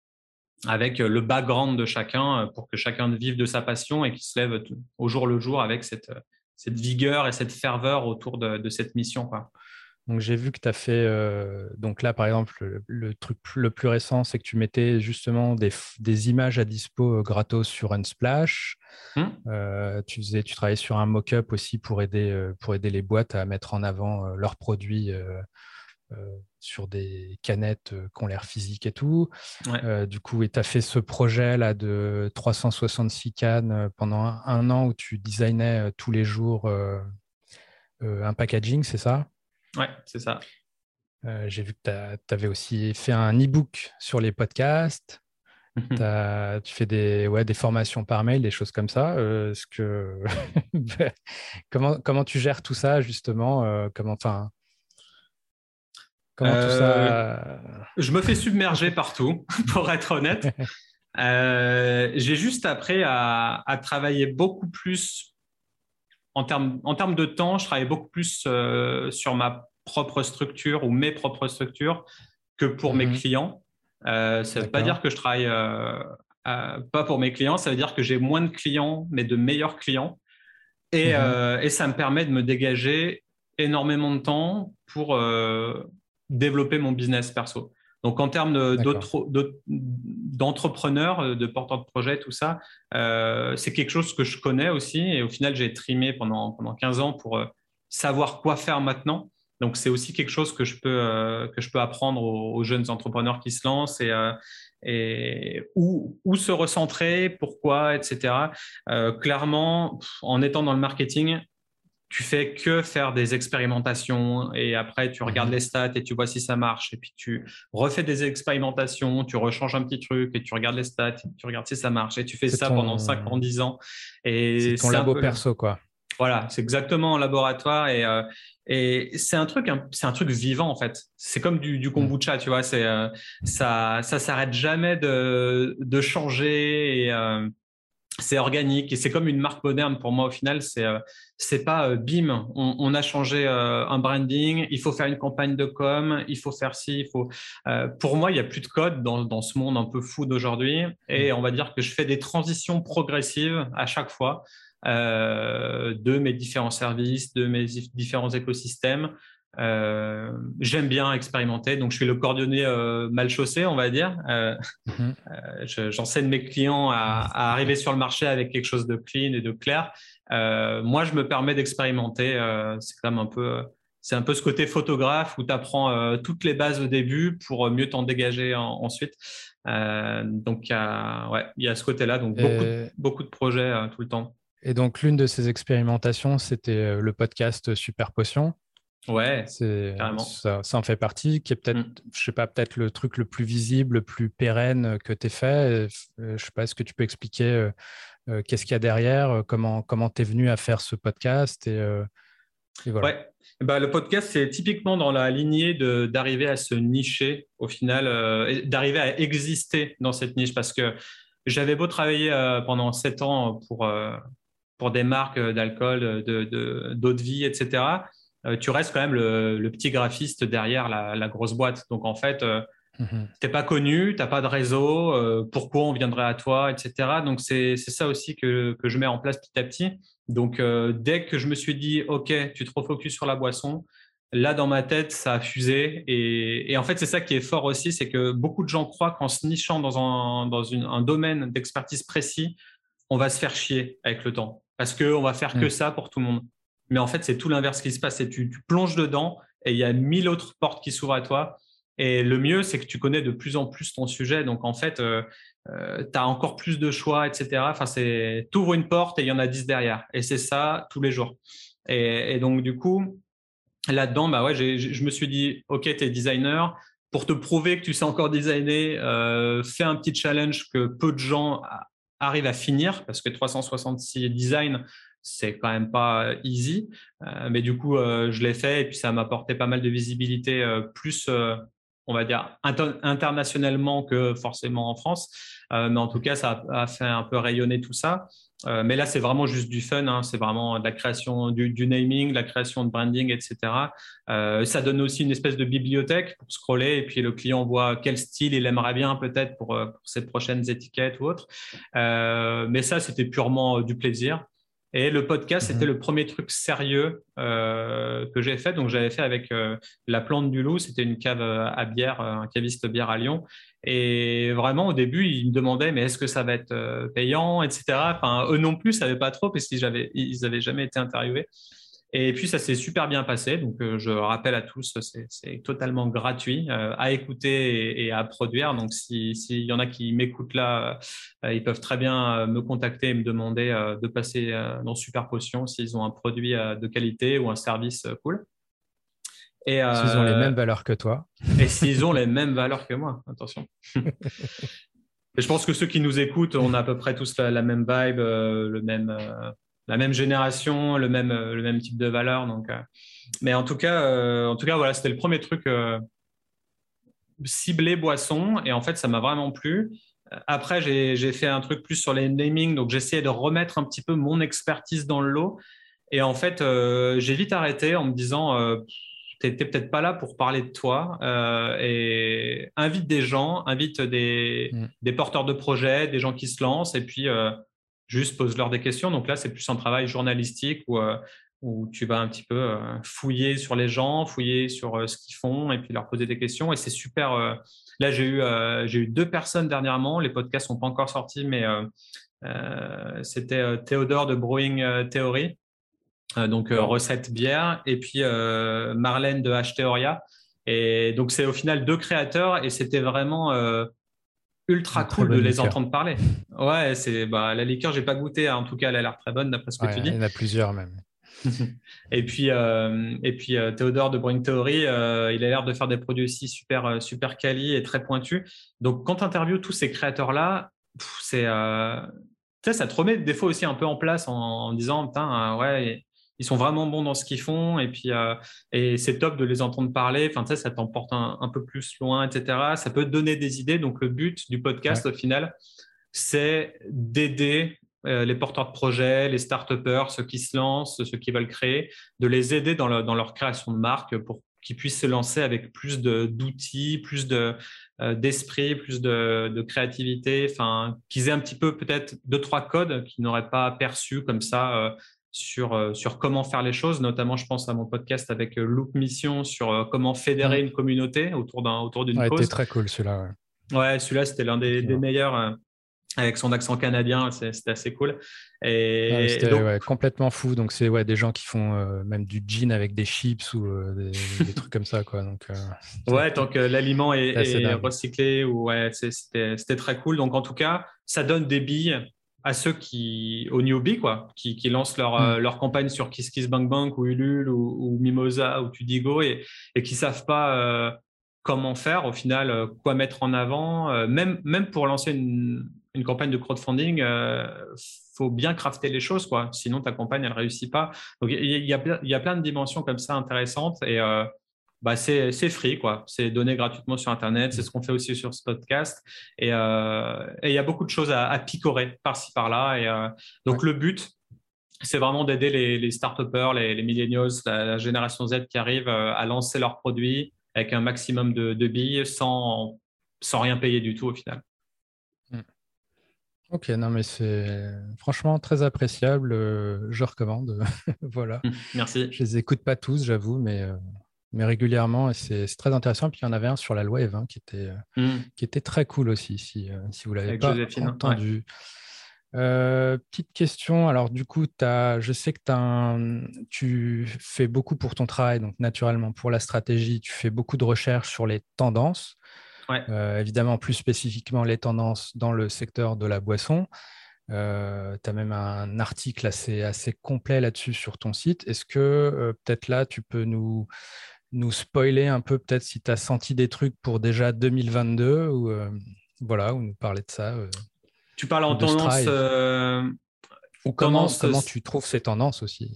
avec le background de chacun pour que chacun vive de sa passion et qu'il se lève au jour le jour avec cette, cette vigueur et cette ferveur autour de, de cette mission. Quoi. Donc j'ai vu que tu as fait, euh, donc là par exemple, le, truc le plus récent, c'est que tu mettais justement des, images à dispo euh, gratos sur Unsplash. Mmh. Euh, tu, faisais, tu travaillais sur un mock-up aussi pour aider, pour aider les boîtes à mettre en avant leurs produits sur des canettes qui ont l'air physique et tout. du coup, tu as fait ce projet là de 366 cannes pendant un, an où tu designais tous les jours un packaging, c'est ça? Ouais, c'est ça. Euh, j'ai vu que tu avais aussi fait un e-book sur les podcasts. Mhm. tu fais des, ouais, des formations par mail, des choses comme ça. Euh, que... [laughs] comment, comment tu gères tout ça, justement? Euh, comment, comment tout ça... Je me fais submerger partout, [laughs] pour être honnête. j'ai juste appris à, à, travailler beaucoup plus en termes, en termes de temps, je travaille beaucoup plus euh, sur ma propre structure ou mes propres structures que pour mes mhm. clients. Euh, ça ne veut pas dire que je travaille euh, pas pour mes clients, ça veut dire que j'ai moins de clients, mais de meilleurs clients. Et, mhm. et, ça me permet de me dégager énormément de temps pour développer mon business perso. Donc, en termes d'entrepreneurs, euh, de, porteurs de projets, tout ça, euh, c'est quelque chose que je connais aussi. Et au final, j'ai trimé pendant, pendant 15 ans pour euh, savoir quoi faire maintenant. Donc, c'est aussi quelque chose que je peux, que je peux apprendre aux, jeunes entrepreneurs qui se lancent et, et où, où, se recentrer, pourquoi, etc. clairement, en étant dans le marketing, tu fais que faire des expérimentations et après tu regardes mhm. les stats et tu vois si ça marche et puis tu refais des expérimentations, tu rechanges un petit truc et tu regardes les stats, et tu regardes si ça marche et tu fais ça pendant 5 ans, 10 ans. C'est ton labo perso quoi. Voilà, c'est exactement un laboratoire et, euh, et c'est un truc, c'est un truc vivant en fait. C'est comme du, du, kombucha, tu vois. C'est euh, ça, ça s'arrête jamais de, de changer et euh, c'est organique et c'est comme une marque moderne pour moi au final c'est euh, c'est pas euh, bim on, a changé euh, un branding il faut faire une campagne de com il faut faire ci il faut pour moi il y a plus de code dans, dans ce monde un peu fou d'aujourd'hui et mm. on va dire que je fais des transitions progressives à chaque fois de mes différents services de mes différents écosystèmes euh, j'aime bien expérimenter, donc je suis le coordonné euh, mal chaussé, on va dire. Euh, mhm. J'enseigne mes clients à, arriver sur le marché avec quelque chose de clean et de clair. moi, je me permets d'expérimenter. c'est quand même un peu, c'est un peu ce côté photographe où tu apprends toutes les bases au début pour mieux t'en dégager ensuite. donc, ouais, il y a ce côté-là. Donc, beaucoup, beaucoup, de projets tout le temps. Et donc, l'une de ces expérimentations, c'était le podcast Super Potion. Ouais, carrément. Ça, ça, en fait partie, qui est peut-être, mm. je sais pas, peut-être le truc le plus visible, le plus pérenne que tu fait. Je sais pas, est-ce que tu peux expliquer qu'est-ce qu'il y a derrière, comment comment tu es venu à faire ce podcast et, voilà. Ouais. Bah, le podcast, c'est typiquement dans la lignée d'arriver à se nicher au final, d'arriver à exister dans cette niche parce que j'avais beau travailler pendant sept ans pour, pour des marques d'alcool, d'eau de, vie, etc. Euh, tu restes quand même le, petit graphiste derrière la, grosse boîte. Donc en fait, tu n'es pas connu, tu n'as pas de réseau, euh, pourquoi on viendrait à toi, etc. Donc c'est ça aussi que, je mets en place petit à petit. Donc dès que je me suis dit, OK, tu te refocuses sur la boisson, là dans ma tête, ça a fusé. Et, en fait, c'est ça qui est fort aussi, c'est que beaucoup de gens croient qu'en se nichant dans un, dans un domaine d'expertise précis, on va se faire chier avec le temps parce qu'on va faire que mm. ça pour tout le monde. Mais en fait, c'est tout l'inverse qui se passe. C'est tu, plonges dedans et il y a mille autres portes qui s'ouvrent à toi. Et le mieux, c'est que tu connais de plus en plus ton sujet. Donc, en fait, euh, euh, tu as encore plus de choix, etc. Enfin, c'est ouvres une porte et il y en a dix derrière. Et c'est ça tous les jours. Et, donc, du coup, là-dedans, bah ouais, je me suis dit, OK, tu es designer. Pour te prouver que tu sais encore designer, euh, fais un petit challenge que peu de gens arrivent à finir parce que 366 design, c'est quand même pas euh, easy. Euh, mais du coup, euh, je l'ai fait et puis ça m'a apporté pas mal de visibilité, plus, on va dire, internationalement que forcément en France. mais en tout cas, ça a, fait un peu rayonner tout ça. mais là, c'est vraiment juste du fun. Hein. c'est vraiment de la création du, naming, de la création de branding, etc. ça donne aussi une espèce de bibliothèque pour scroller et puis le client voit quel style il aimerait bien peut-être pour, pour ses prochaines étiquettes ou autres. mais ça, c'était purement du plaisir. Et le podcast, c'était mhm. le premier truc sérieux euh, que j'ai fait. Donc, j'avais fait avec euh, La Plante du Loup. C'était une cave euh, à bière, un caviste bière à Lyon. Et vraiment, au début, ils me demandaient, mais est-ce que ça va être payant, etc. Enfin, eux non plus, ne savaient pas trop parce qu'ils n'avaient jamais été interviewés. Et puis ça s'est super bien passé. Donc euh, je rappelle à tous, c'est totalement gratuit euh, à écouter et, à produire. Donc s'il y en a qui m'écoutent là, euh, ils peuvent très bien me contacter et me demander de passer dans Super Potion s'ils ont un produit de qualité ou un service cool. Et s'ils ont les mêmes valeurs que toi. [laughs] Et s'ils ont les mêmes valeurs que moi, attention. [laughs] Je pense que ceux qui nous écoutent, on a à peu près tous la, la même vibe, le même la même génération, le même, le même type de valeur. Donc, euh, mais en tout cas, euh, en tout cas, voilà, c'était le premier truc euh, ciblé boisson, et en fait, ça m'a vraiment plu. Après, j'ai fait un truc plus sur les naming, donc j'essayais de remettre un petit peu mon expertise dans le lot. Et en fait, j'ai vite arrêté en me disant, tu n'étais peut-être pas là pour parler de toi. et invite des gens, invite des, mm. des, porteurs de projets, des gens qui se lancent, et puis juste pose-leur des questions. Donc là, c'est plus un travail journalistique où, euh, où tu vas un petit peu euh, fouiller sur les gens, fouiller sur euh, ce qu'ils font et puis leur poser des questions. Et c'est super. Là, j'ai eu, j'ai eu deux personnes dernièrement. Les podcasts sont pas encore sortis, mais c'était Théodore de Brewing Theory, donc recette bière, et puis Marlène de H Theoria. Et donc, c'est au final deux créateurs et c'était vraiment ultra cool de les entendre parler. Ouais, c'est bah, la liqueur, j'ai pas goûté. Hein. En tout cas, elle a l'air très bonne d'après ce que tu dis. Il y en a plusieurs même. [laughs] et puis, euh, et puis euh, Théodore de Brewing Theory, euh, il a l'air de faire des produits aussi super, super quali et très pointus. Donc, quand tu interviews tous ces créateurs-là, c'est, ça te remet des fois aussi un peu en place en, en disant, putain, ouais, ils sont vraiment bons dans ce qu'ils font et puis euh, et c'est top de les entendre parler. Enfin, ça, ça t'emporte un, peu plus loin, etc. Ça peut te donner des idées. Donc, le but du podcast, au final, c'est d'aider euh, les porteurs de projets, les start-upers, ceux qui se lancent, ceux qui veulent créer, de les aider dans, dans leur création de marque pour qu'ils puissent se lancer avec plus d'outils, plus de, euh, d'esprit, plus de, de créativité, enfin, qu'ils aient un petit peu peut-être deux, trois codes qu'ils n'auraient pas perçus comme ça euh, sur comment faire les choses. Notamment, je pense à mon podcast avec euh, Loop Mission sur euh, comment fédérer une communauté autour d'un autour d'une ouais, cause. très cool celui-là. Ouais, celui-là c'était l'un des, meilleurs avec son accent canadien, c'était assez cool. Et c'était complètement fou. Donc c'est ouais, des gens qui font même du gin avec des chips ou des, trucs comme ça quoi. Donc ouais, tant que l'aliment est, recyclé ou ouais, c'était très cool. Donc en tout cas, ça donne des billes à ceux qui, au newbie, quoi, qui, qui lancent leur, mm. leur campagne sur KissKissBankBank ou Ulule ou, Mimosa ou Tudigo et, et qui savent pas comment faire au final, quoi mettre en avant, même, même pour lancer une, une campagne de crowdfunding, il faut bien crafter les choses, quoi. Sinon, ta campagne, elle réussit pas. Donc, il y, a, il y a plein de dimensions comme ça intéressantes et bah, c'est free, quoi. C'est donné gratuitement sur Internet. C'est ce qu'on fait aussi sur ce podcast. Et euh, il y a beaucoup de choses à, picorer par-ci, par-là. Et euh, donc, le but, c'est vraiment d'aider les, les start-upers, les, les millennials, la, génération Z qui arrive euh, à lancer leurs produits avec un maximum de, billes sans, sans rien payer du tout au final. Hmm. Ok, non, mais c'est franchement très appréciable. Je recommande. [laughs] voilà. [laughs] Merci. Je les écoute pas tous, j'avoue, mais mais régulièrement, et c'est très intéressant. Puis il y en avait un sur la loi qui, était, euh, hmm. qui était très cool aussi, si, euh, si vous l'avez pas entendu. Euh, petite question, alors du coup, as, je sais que as tu fais beaucoup pour ton travail, donc naturellement pour la stratégie, tu fais beaucoup de recherches sur les tendances, évidemment plus spécifiquement les tendances dans le secteur de la boisson. tu as même un article assez, assez complet là-dessus sur ton site. Est-ce que peut-être là, tu peux nous, nous spoiler un peu peut-être si tu as senti des trucs pour déjà 2022 ou euh, voilà, ou nous parler de ça. Euh, tu parles en tendance. Euh, ou comment, comment tu trouves ces tendances aussi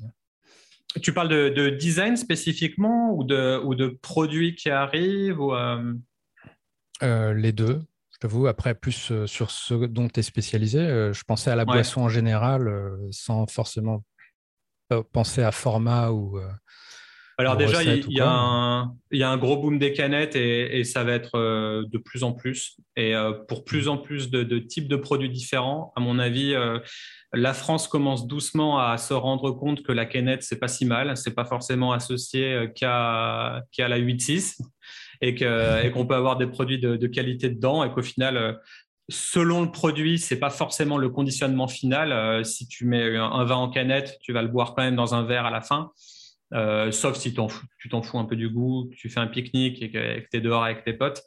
Tu parles de, design spécifiquement ou de, ou de produits qui arrivent ou, Les deux. Je t'avoue, après, plus sur ce dont tu es spécialisé. je pensais à la boisson en général sans forcément penser à format ou alors déjà, il y, a un, gros boom des canettes et, ça va être euh, de plus en plus. Et euh, pour plus en plus de, types de produits différents, à mon avis, euh, la France commence doucement à se rendre compte que la canette, c'est pas si mal. C'est pas forcément associé qu'à la 8.6 [laughs] et qu'on peut avoir des produits de, qualité dedans et qu'au final, selon le produit, c'est pas forcément le conditionnement final. si tu mets un vin en canette, tu vas le boire quand même dans un verre à la fin. Euh, sauf si tu t'en fous un peu du goût, que tu fais un pique-nique et que, tu es dehors avec tes potes.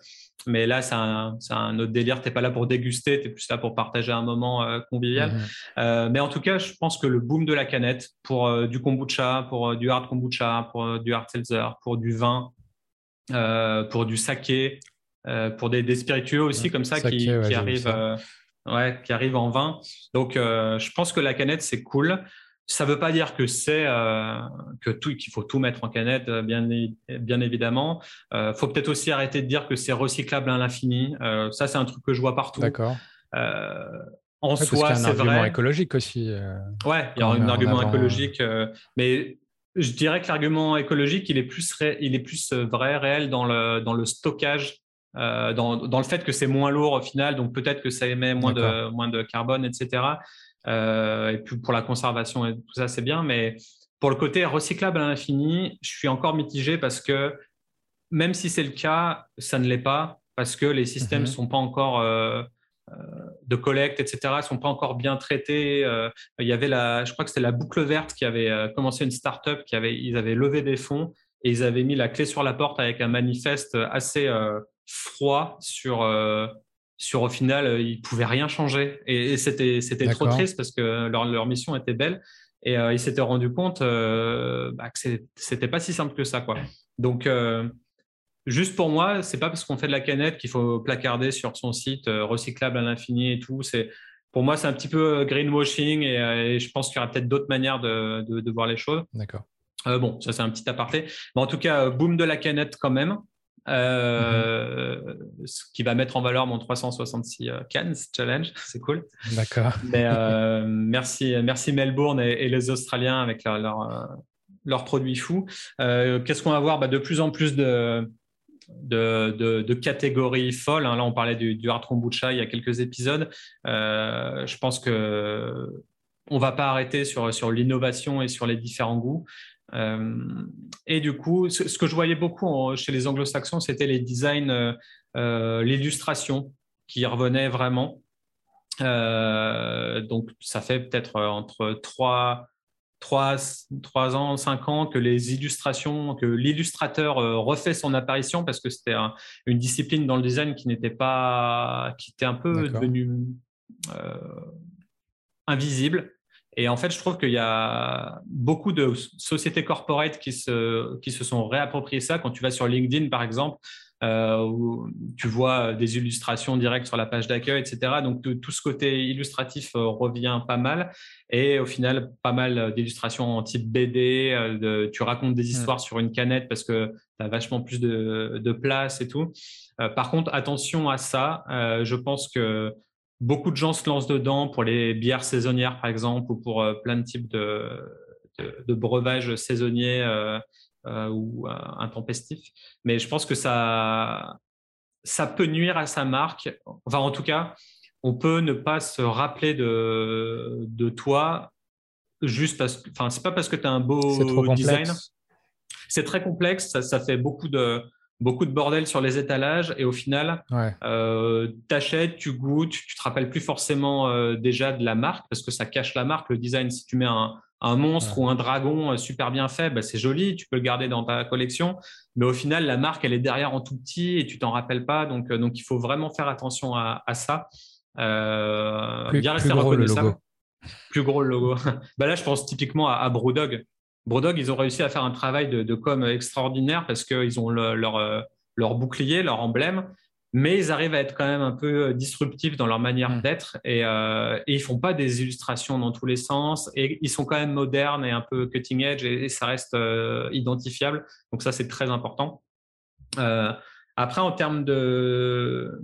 Mais là, c'est un, autre délire. Tu n'es pas là pour déguster, tu es plus là pour partager un moment euh, convivial. Mhm. Euh, mais en tout cas, je pense que le boom de la canette pour du kombucha, pour du hard kombucha, pour du hard seltzer, pour du vin, pour du saké, pour des, spiritueux aussi comme ça qui, arrivent. Ouais, qui arrivent en vin. Donc, je pense que la canette, c'est cool. Ça ne veut pas dire que c'est euh, que tout qu'il faut tout mettre en canette, euh, bien, bien évidemment. Il euh, faut peut-être aussi arrêter de dire que c'est recyclable à l'infini. ça, c'est un truc que je vois partout. D'accord. en soi, c'est vrai. Il y a un argument écologique aussi. ouais, il y a un argument écologique, mais je dirais que l'argument écologique, il est plus, il est plus vrai, réel dans le, dans le stockage dans, dans, le fait que c'est moins lourd au final, donc peut-être que ça émet moins de, moins de carbone, etc. Euh, et puis pour la conservation et tout ça, c'est bien. Mais pour le côté recyclable à l'infini, je suis encore mitigé parce que même si c'est le cas, ça ne l'est pas parce que les systèmes ne mhm. sont pas encore euh, euh, de collecte, etc., ne sont pas encore bien traités. il y avait la, je crois que c'était la boucle verte qui avait commencé une start-up, qui avait, ils avaient levé des fonds et ils avaient mis la clé sur la porte avec un manifeste assez froid sur sur au final, euh, ils pouvaient rien changer. Et, c'était, c'était trop triste parce que leur, leur mission était belle. Et euh, ils s'étaient rendu compte euh, bah, que c'était pas si simple que ça. Quoi. Donc, juste pour moi, c'est pas parce qu'on fait de la canette qu'il faut placarder sur son site recyclable à l'infini et tout. C'est, pour moi, c'est un petit peu greenwashing et, je pense qu'il y aura peut-être d'autres manières de, de, voir les choses. D'accord. bon, ça c'est un petit aparté. Mais en tout cas, boom de la canette quand même. Euh, ce qui va mettre en valeur mon 366 euh, Cannes Challenge. [laughs] C'est cool. D'accord. Euh, merci, merci Melbourne et, les Australiens avec leurs produits fous. Qu'est-ce qu'on va voir? Bah, De plus en plus de, de, catégories folles. Hein. Là, on parlait du, du hard kombucha il y a quelques épisodes. je pense que on va pas arrêter sur, sur l'innovation et sur les différents goûts. Euh, et du coup, ce, que je voyais beaucoup chez les anglo-saxons, c'était les designs, euh, euh, l'illustration qui revenait vraiment. donc, ça fait peut-être entre 3, 3, 3, ans, 5 ans que les illustrations, que l'illustrateur refait son apparition parce que c'était une discipline dans le design qui n'était pas, qui était un peu devenue invisible. Et en fait, je trouve qu'il y a beaucoup de sociétés corporate qui se, qui se sont réappropriées ça. Quand tu vas sur LinkedIn, par exemple, euh, où tu vois des illustrations directes sur la page d'accueil, etc. Donc tout ce côté illustratif euh, revient pas mal. Et au final, pas mal d'illustrations en type BD. Euh, tu racontes des histoires sur une canette parce que tu as vachement plus de, de place et tout. par contre, attention à ça. je pense que beaucoup de gens se lancent dedans pour les bières saisonnières, par exemple, ou pour plein de types de, de, de breuvages saisonniers euh, ou euh, intempestif. Mais je pense que ça, ça peut nuire à sa marque. Enfin, en tout cas, on peut ne pas se rappeler de, de toi juste parce que, enfin, c'est pas parce que tu as un beau design. C'est très complexe, ça, ça, fait beaucoup de, beaucoup de bordel sur les étalages et au final, euh, tu achètes, tu goûtes, tu te rappelles plus forcément déjà de la marque parce que ça cache la marque, le design. Si tu mets un, un monstre ou un dragon euh, super bien fait, bah, c'est joli, tu peux le garder dans ta collection. Mais au final, la marque, elle est derrière en tout petit et tu t'en rappelles pas. Donc, euh, donc, il faut vraiment faire attention à, ça. Euh, plus, bien rester gros le logo. Plus gros le logo. [laughs] bah là, je pense typiquement à, à Brewdog. Brewdog, ils ont réussi à faire un travail de, com extraordinaire parce qu'ils ont leur, leur bouclier, leur emblème mais ils arrivent à être quand même un peu euh, disruptifs dans leur manière mm. d'être et, euh, et, ils font pas des illustrations dans tous les sens et ils sont quand même modernes et un peu cutting edge et, ça reste euh, identifiable. Donc ça c'est très important. Euh, après en termes de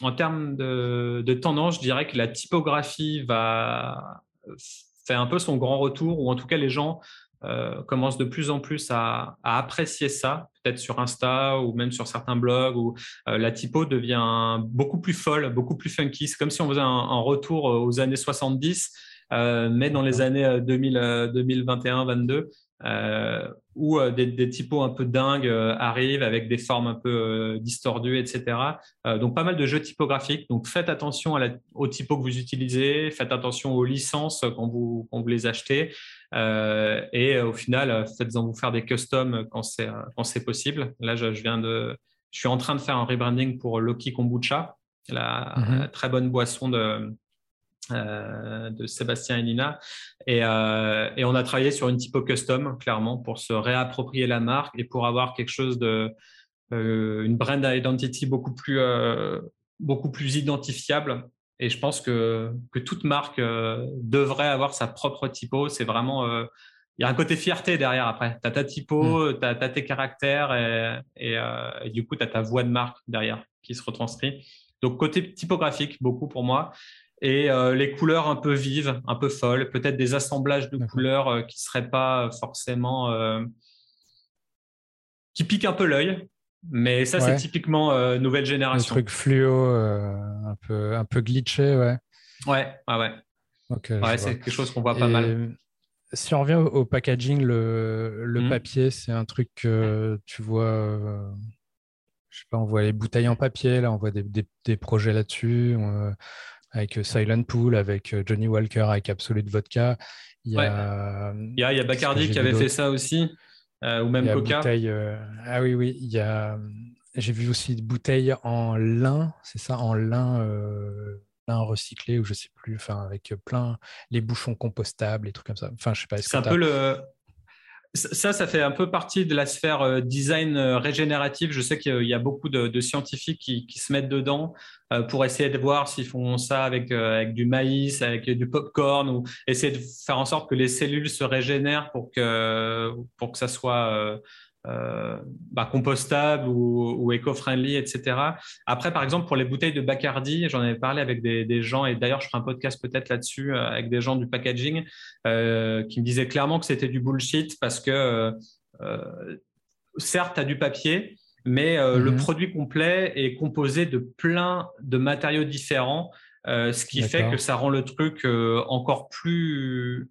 en termes de, de, tendance, je dirais que la typographie va faire un peu son grand retour ou en tout cas les gens euh, commence de plus en plus à, apprécier ça, peut-être sur Insta ou même sur certains blogs où euh, la typo devient beaucoup plus folle, beaucoup plus funky. C'est comme si on faisait un, retour aux années 70, euh, mais dans les années 2021-22. Euh, où euh, des, typos un peu dingues euh, arrivent avec des formes un peu distordues, etc. donc pas mal de jeux typographiques. Donc faites attention à la, aux typos que vous utilisez, faites attention aux licences quand vous, quand vous les achetez. Et au final, faites-en vous faire des customs quand c'est possible. Là, je, viens de, je suis en train de faire un rebranding pour Loki Kombucha, la mm-hmm. très bonne boisson de euh, de Sébastien et Nina. Euh, et, on a travaillé sur une typo custom, clairement, pour se réapproprier la marque et pour avoir quelque chose de. Euh, une brand identity beaucoup plus, beaucoup plus identifiable. Et je pense que, que toute marque devrait avoir sa propre typo. C'est vraiment. il y a un côté fierté derrière après. Tu as ta typo, mm. tu as, tes caractères et, et du coup, tu as ta voix de marque derrière qui se retranscrit. Donc, côté typographique, beaucoup pour moi et euh, les couleurs un peu vives, un peu folles, peut-être des assemblages de couleurs euh, qui seraient pas forcément euh, qui piquent un peu l'œil. Mais ça, c'est typiquement nouvelle génération. Un truc fluo, un peu un peu glitché, ouais. Ouais, ouais, ouais. c'est quelque chose qu'on voit pas mal. Si on revient au, packaging, le, le mmh. papier, c'est un truc que tu vois. je sais pas, on voit les bouteilles en papier, là, on voit des, des, projets là-dessus avec euh, Silent Pool, avec euh, Johnny Walker, avec Absolute Vodka. Il y a, il y a, Bacardi qui avait fait ça aussi, euh, ou même Coca. ah oui, oui, il y a. J'ai vu aussi des bouteilles en lin, c'est ça, en lin, lin recyclé ou je sais plus, enfin avec plein les bouchons compostables, et trucs comme ça. Enfin, je sais pas. C'est un peu le ça, ça fait un peu partie de la sphère euh, design euh, régénératif. Je sais qu'il y a beaucoup de, scientifiques qui, se mettent dedans euh, pour essayer de voir s'ils font ça avec, avec du maïs, avec du popcorn, ou essayer de faire en sorte que les cellules se régénèrent pour que, pour que ça soit bah, compostable ou, ou éco-friendly, etc. Après, par exemple, pour les bouteilles de Bacardi, j'en avais parlé avec des, gens, et d'ailleurs, je ferai un podcast peut-être là-dessus euh, avec des gens du packaging euh, qui me disaient clairement que c'était du bullshit parce que, certes, tu as du papier, mais le mhm. produit complet est composé de plein de matériaux différents, ce qui fait que ça rend le truc encore plus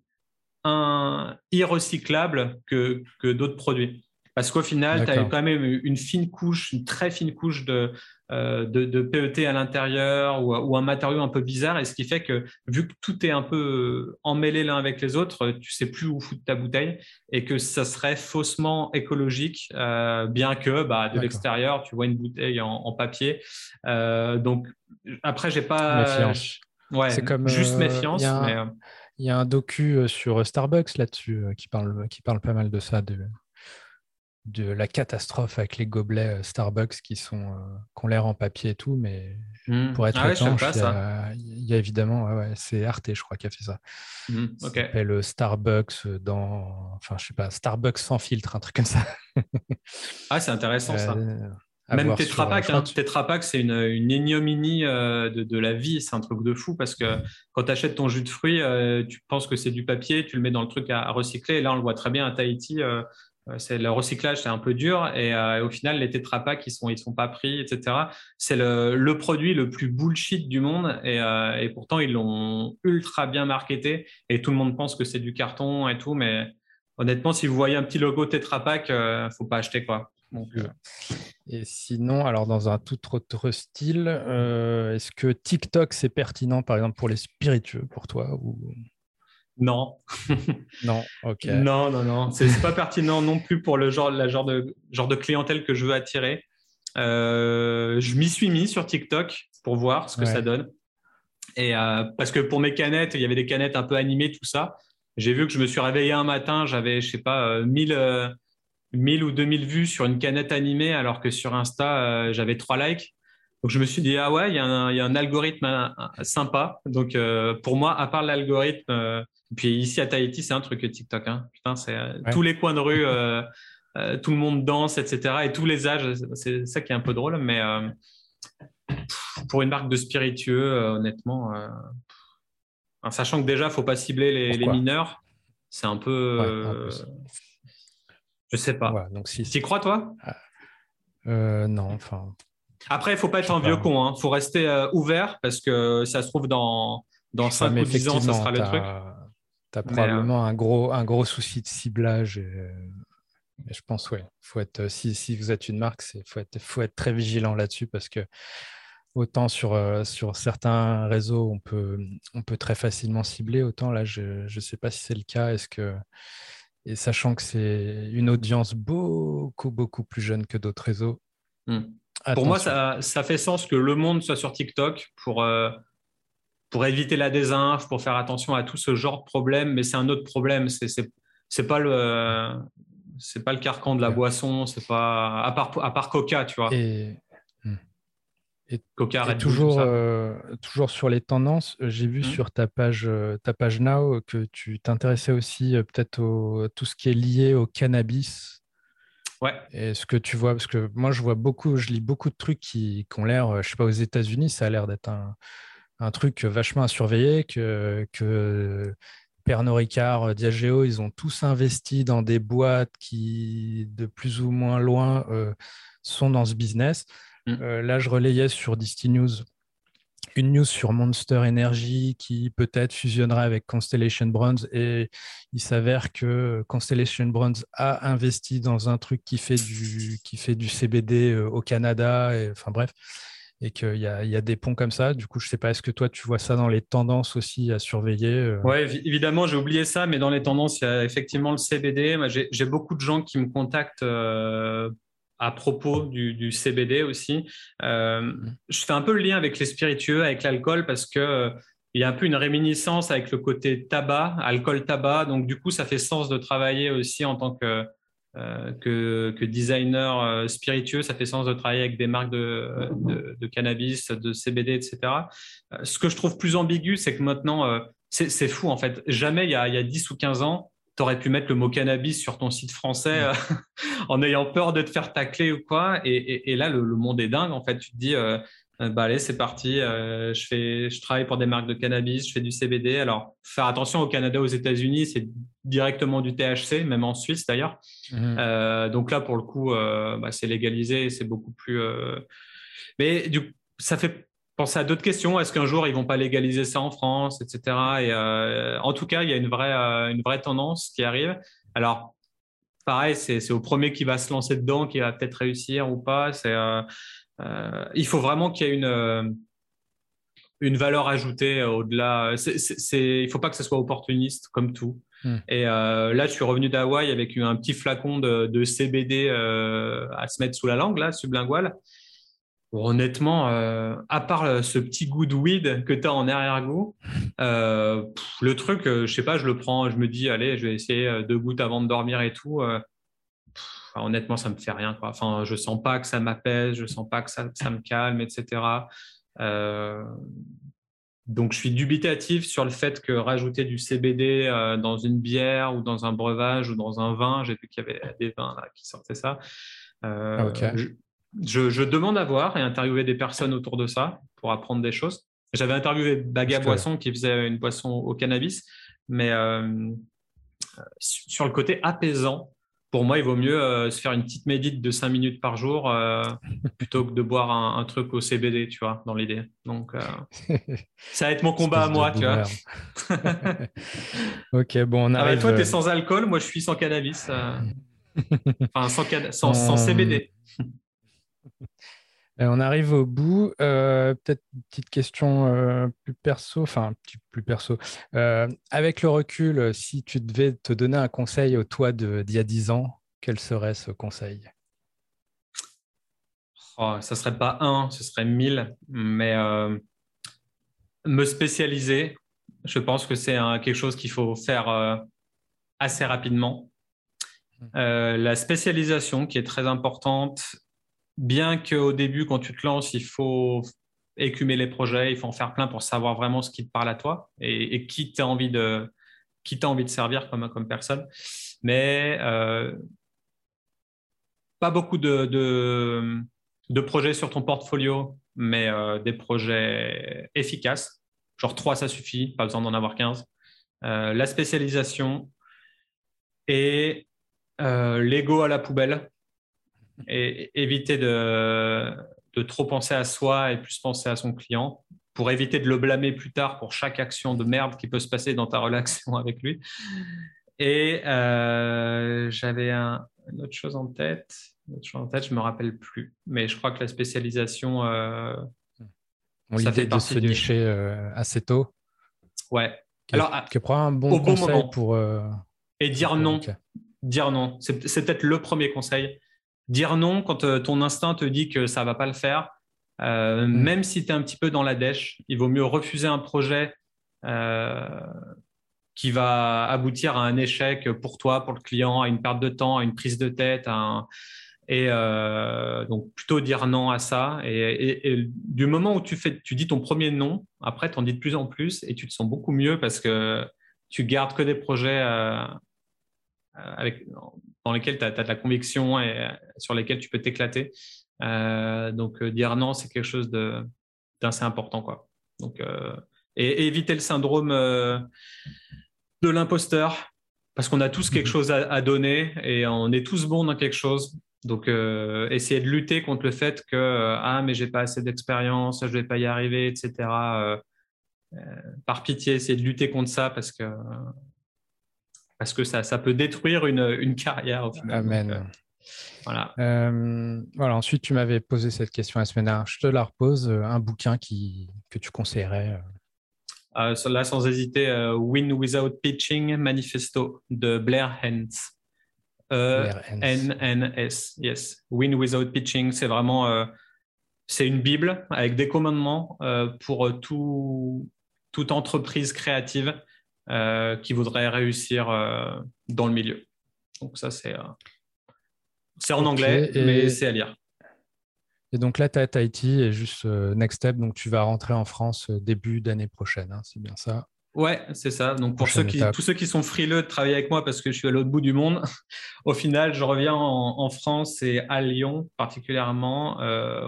un, irrecyclable que, que d'autres produits. Parce qu'au final, tu as quand même une fine couche, une très fine couche de, euh, de, PET à l'intérieur ou, un matériau un peu bizarre. Et ce qui fait que, vu que tout est un peu emmêlé l'un avec les autres, tu sais plus où foutre ta bouteille et que ça serait faussement écologique, euh, bien que bah, de l'extérieur, tu vois une bouteille en, papier. Euh, donc, après, j'ai pas. Ouais, c'est comme juste méfiance. Il y, a un docu sur Starbucks là-dessus qui parle qui parle pas mal de ça, de de la catastrophe avec les gobelets Starbucks qui sont qui ont l'air en papier et tout, mais mmh. pour être ah étanche, il, y a, évidemment, c'est Arte, je crois, qui a fait ça. Mmh, ça s'appelle Starbucks dans, enfin, je sais pas, Starbucks sans filtre, un truc comme ça. ah, c'est intéressant ça. Même Tetra Pak, hein. Tetra Pak, c'est une, une ignominie de, de, la vie, c'est un truc de fou parce que quand tu achètes ton jus de fruits, tu penses que c'est du papier, tu le mets dans le truc à, recycler. Et là, on le voit très bien à Tahiti, c'est le recyclage, c'est un peu dur et, au final, les Tetra Pak, ils sont, sont pas pris, etc. C'est le, produit le plus bullshit du monde et, et pourtant ils l'ont ultra bien marketé et tout le monde pense que c'est du carton et tout, mais honnêtement, si vous voyez un petit logo Tetra Pak, faut pas acheter quoi. Et sinon, alors dans un tout autre style, euh, est-ce que TikTok c'est pertinent par exemple pour les spiritueux pour toi. Non. [laughs] non, ok. Non, non, non. C'est pas pertinent non plus pour le genre, la genre, de, genre de clientèle que je veux attirer. Euh, je m'y suis mis sur TikTok pour voir ce que ça donne. Et euh, parce que pour mes canettes, il y avait des canettes un peu animées, tout ça. J'ai vu que je me suis réveillé un matin, j'avais, je sais pas, 1000 1000 ou 2000 vues sur une canette animée, alors que sur Insta, euh, j'avais trois likes. Donc je me suis dit, ah ouais, il y, a un algorithme euh, sympa. Donc euh, pour moi, à part l'algorithme, puis ici à Tahiti, c'est un truc TikTok. Hein. Putain, c'est tous les coins de rue, tout le monde danse, etc. Et tous les âges, c'est ça qui est un peu drôle. Mais pour une marque de spiritueux, honnêtement, sachant que déjà, il ne faut pas cibler les, mineurs, c'est un peu. Je sais pas. donc si. Tu crois, toi? Euh, Non, enfin. Après, il faut pas être un vieux con. Il hein. faut rester euh, ouvert parce que ça se trouve dans, dans 5 ou 10 ans, ça sera le truc. Tu as probablement euh, un, gros, un gros souci de ciblage. Et, je pense, ouais, faut être, si, si vous êtes une marque, il faut être, faut être très vigilant là-dessus parce que autant sur, sur certains réseaux, on peut, on peut très facilement cibler, autant là, je ne sais pas si c'est le cas. Est-ce que et sachant que c'est une audience beaucoup, beaucoup plus jeune que d'autres réseaux. Hmm. Pour moi, ça, ça, fait sens que le monde soit sur TikTok pour, euh, pour éviter la désinf, pour faire attention à tout ce genre de problème, mais c'est un autre problème. C'est pas le c'est pas le carcan de la boisson, c'est pas à part à part Coca, tu vois. Et, et, toujours, euh, toujours sur les tendances, euh, j'ai vu mmh. sur ta page, euh, ta page Now que tu t'intéressais aussi peut-être à tout ce qui est lié au cannabis. Ouais. Et ce que tu vois, parce que moi je vois beaucoup, je lis beaucoup de trucs qui, ont l'air, je sais pas, aux États-Unis, ça a l'air d'être un, un, truc vachement à surveiller, que, que Pernod Ricard, Diageo, ils ont tous investi dans des boîtes qui, de plus ou moins loin, sont dans ce business. Mm. Euh, là, je relayais sur Disty News une news sur Monster Energy qui peut-être fusionnerait avec Constellation Brands et il s'avère que Constellation Brands a investi dans un truc qui fait du, qui fait du CBD euh, au Canada, et, enfin bref, et qu'il y, y a, des ponts comme ça. Du coup, je ne sais pas, est-ce que toi, tu vois ça dans les tendances aussi à surveiller euh? Oui, évidemment, j'ai oublié ça, mais dans les tendances, il y a effectivement le CBD. J'ai beaucoup de gens qui me contactent à propos du, CBD aussi. Euh, mm. je fais un peu le lien avec les spiritueux, avec l'alcool, parce que euh, il y a un peu une réminiscence avec le côté tabac, alcool-tabac. Donc, du coup, ça fait sens de travailler aussi en tant que, euh, que, designer spiritueux. Ça fait sens de travailler avec des marques de, de, cannabis, de CBD, etc. ce que je trouve plus ambigu, c'est que maintenant, c'est fou en fait. Jamais il y, a, il y a 10 ou 15 ans, tu aurais pu mettre le mot cannabis sur ton site français euh, [laughs] en ayant peur de te faire tacler ou quoi. Et, là, le, monde est dingue. En fait, tu te dis, euh, euh, bah allez, c'est parti. je, fais, je travaille pour des marques de cannabis, je fais du CBD. Alors, faire attention au Canada, aux États-Unis, c'est directement du THC, même en Suisse d'ailleurs. Mmh. donc là, pour le coup, bah, c'est légalisé, c'est beaucoup plus. Mais du ça fait penser à d'autres questions. Est-ce qu'un jour ils vont pas légaliser ça en France, etc. Et euh, en tout cas, il y a une vraie, euh, une vraie tendance qui arrive. Alors, pareil, c'est au premier qui va se lancer dedans qui va peut-être réussir ou pas. C'est, euh, il faut vraiment qu'il y ait une une valeur ajoutée au-delà. C'est, il faut pas que ce soit opportuniste comme tout. Hmm. Et là, je suis revenu d'Hawaï avec un petit flacon de, de CBD à se mettre sous la langue, là, sublingual. Honnêtement, à part ce petit goût de weed que tu as en arrière-goût, le truc, je sais pas, je le prends, je me dis, allez, je vais essayer deux gouttes avant de dormir et tout. honnêtement, ça me fait rien. Quoi. Enfin, je sens pas que ça m'apaise, je sens pas que ça, ça me calme, etc. Donc, je suis dubitatif sur le fait que rajouter du CBD euh, dans une bière ou dans un breuvage ou dans un vin, j'ai vu qu'il y avait des vins qui sortaient ça. Euh, ah, je, demande à voir et interviewer des personnes autour de ça pour apprendre des choses. J'avais interviewé Baga Boisson qui faisait une boisson au cannabis, mais euh, sur le côté apaisant, pour moi, il vaut mieux euh, se faire une petite médite de 5 minutes par jour euh, [laughs] plutôt que de boire un, truc au CBD, tu vois, dans l'idée. Donc, euh, [laughs] ça va être mon combat à moi, tu vois. [laughs] ok, bon, on ah arrive. toi, tu es sans alcool, moi, je suis sans cannabis. enfin, sans, sans CBD. Euh, on arrive au bout. Euh, peut-être une petite question euh, plus perso, enfin plus perso. avec le recul, si tu devais te donner un conseil au toi d'il y a 10 ans, quel serait ce conseil? Oh, Ça ne serait pas un, ce serait mille, mais me spécialiser, je pense que c'est quelque chose qu'il faut faire assez rapidement. Mmh. la spécialisation qui est très importante bien qu'au début, quand tu te lances, il faut écumer les projets, il faut en faire plein pour savoir vraiment ce qui te parle à toi et, qui tu envie de qui envie de servir comme, comme personne. Mais euh, pas beaucoup de, de, projets sur ton portfolio, mais euh, des projets efficaces. Genre 3, ça suffit, pas besoin d'en avoir 15. Euh, la spécialisation et l'ego à la poubelle et éviter de, de, trop penser à soi et plus penser à son client pour éviter de le blâmer plus tard pour chaque action de merde qui peut se passer dans ta relation [laughs] avec lui. Et euh, j'avais un, une autre chose en tête. Une autre chose en tête, je me rappelle plus. Mais je crois que la spécialisation, euh, ça fait de se nicher euh, assez tôt. Ouais. Alors, que prend un bon conseil moment. pour. Et dire non. Dire non. C'est peut-être le premier conseil dire non quand euh, ton instinct te dit que ça va pas le faire, euh, mm. même si tu es un petit peu dans la dèche, il vaut mieux refuser un projet euh, qui va aboutir à un échec pour toi, pour le client, à une perte de temps, à une prise de tête, et donc plutôt dire non à ça. Et, du moment où tu fais, tu dis ton premier non, après tu en dis de plus en plus et tu te sens beaucoup mieux parce que tu gardes que des projets avec, dans lesquels tu as, de la conviction et euh, sur lesquels tu peux t'éclater. Euh, donc, euh, dire non, c'est quelque chose d'assez important. Quoi. Donc, et, éviter le syndrome de l'imposteur, parce qu'on a tous quelque mhm. chose à, donner et on est tous bons dans quelque chose. Donc, essayer de lutter contre le fait que ah mais j'ai pas assez d'expérience, je vais pas y arriver, etc. par pitié, essayer de lutter contre ça parce que parce que ça, ça peut détruire une, une carrière au final. Amen. Euh, voilà. Euh, voilà. Ensuite, tu m'avais posé cette question la semaine dernière. Je te la repose. Euh, un bouquin qui, que tu conseillerais Là, sans hésiter, Win Without Pitching Manifesto de Blair Hens. N-N-S, yes. Win Without Pitching, c'est vraiment c'est une Bible avec des commandements pour tout, toute entreprise créative euh, qui voudraient réussir euh, dans le milieu. Donc ça, c'est euh, en anglais, mais c'est à lire. Et donc là, tu as Tahiti et juste Next Step, donc tu vas rentrer en France début d'année prochaine, hein, c'est bien ça Ouais, c'est ça. Donc pour ceux qui, tous ceux qui sont frileux de travailler avec moi parce que je suis à l'autre bout du monde, [laughs] au final, je reviens en, France et à Lyon particulièrement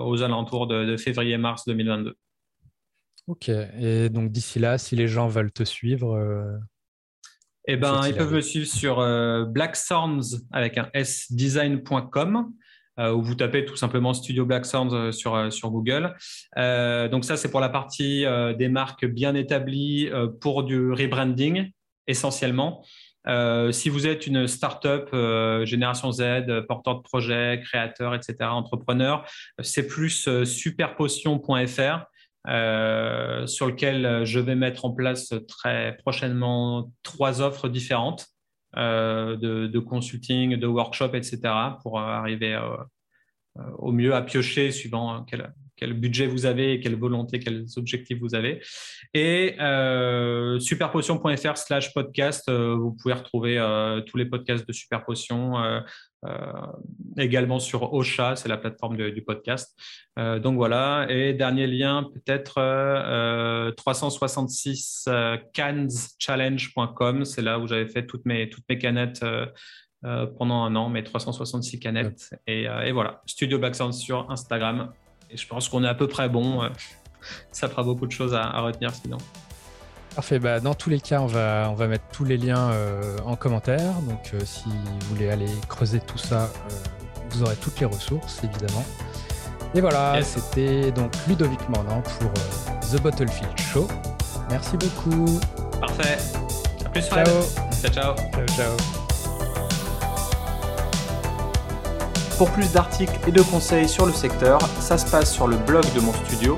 aux alentours de février-mars 2022. Ok. Et donc d'ici là, si les gens veulent te suivre, euh, eh ben, ils peuvent me suivre sur euh, avec un s design.com euh, où vous tapez tout simplement Studio Black euh, sur, sur Google. donc ça, c'est pour la partie des marques bien établies pour du rebranding essentiellement. si vous êtes une startup, génération Z, porteur de projet, créateur, etc., entrepreneur, c'est plus superpotion.fr euh, sur lequel je vais mettre en place très prochainement trois offres différentes euh, de, consulting, de workshop, etc., pour arriver euh, au mieux à piocher suivant quel budget vous avez, quelle volonté, quels objectifs vous avez. Et euh, superpotion.fr slash podcast, euh, vous pouvez retrouver euh, tous les podcasts de Superpotion, également sur Ocha, c'est la plateforme du podcast. donc voilà, et dernier lien, peut-être 366canneschallenge.com, c'est là où j'avais fait toutes mes, toutes mes canettes. pendant un an, mes 366 canettes. Et, et voilà, Studio Black Sound sur Instagram, et je pense qu'on est à peu près bon. Euh, ça fera beaucoup de choses à, retenir sinon. Parfait. Bah, dans tous les cas, on va, on va mettre tous les liens euh, en commentaire. Donc, euh, si vous voulez aller creuser tout ça, vous aurez toutes les ressources, évidemment. Et voilà, c'était donc Ludovic Mornan pour The Bottlefield Show. Merci beaucoup. Parfait. À plus, Ciao. Ciao, ciao. Ciao, ciao. Pour plus d'articles et de conseils sur le secteur, ça se passe sur le blog de mon studio,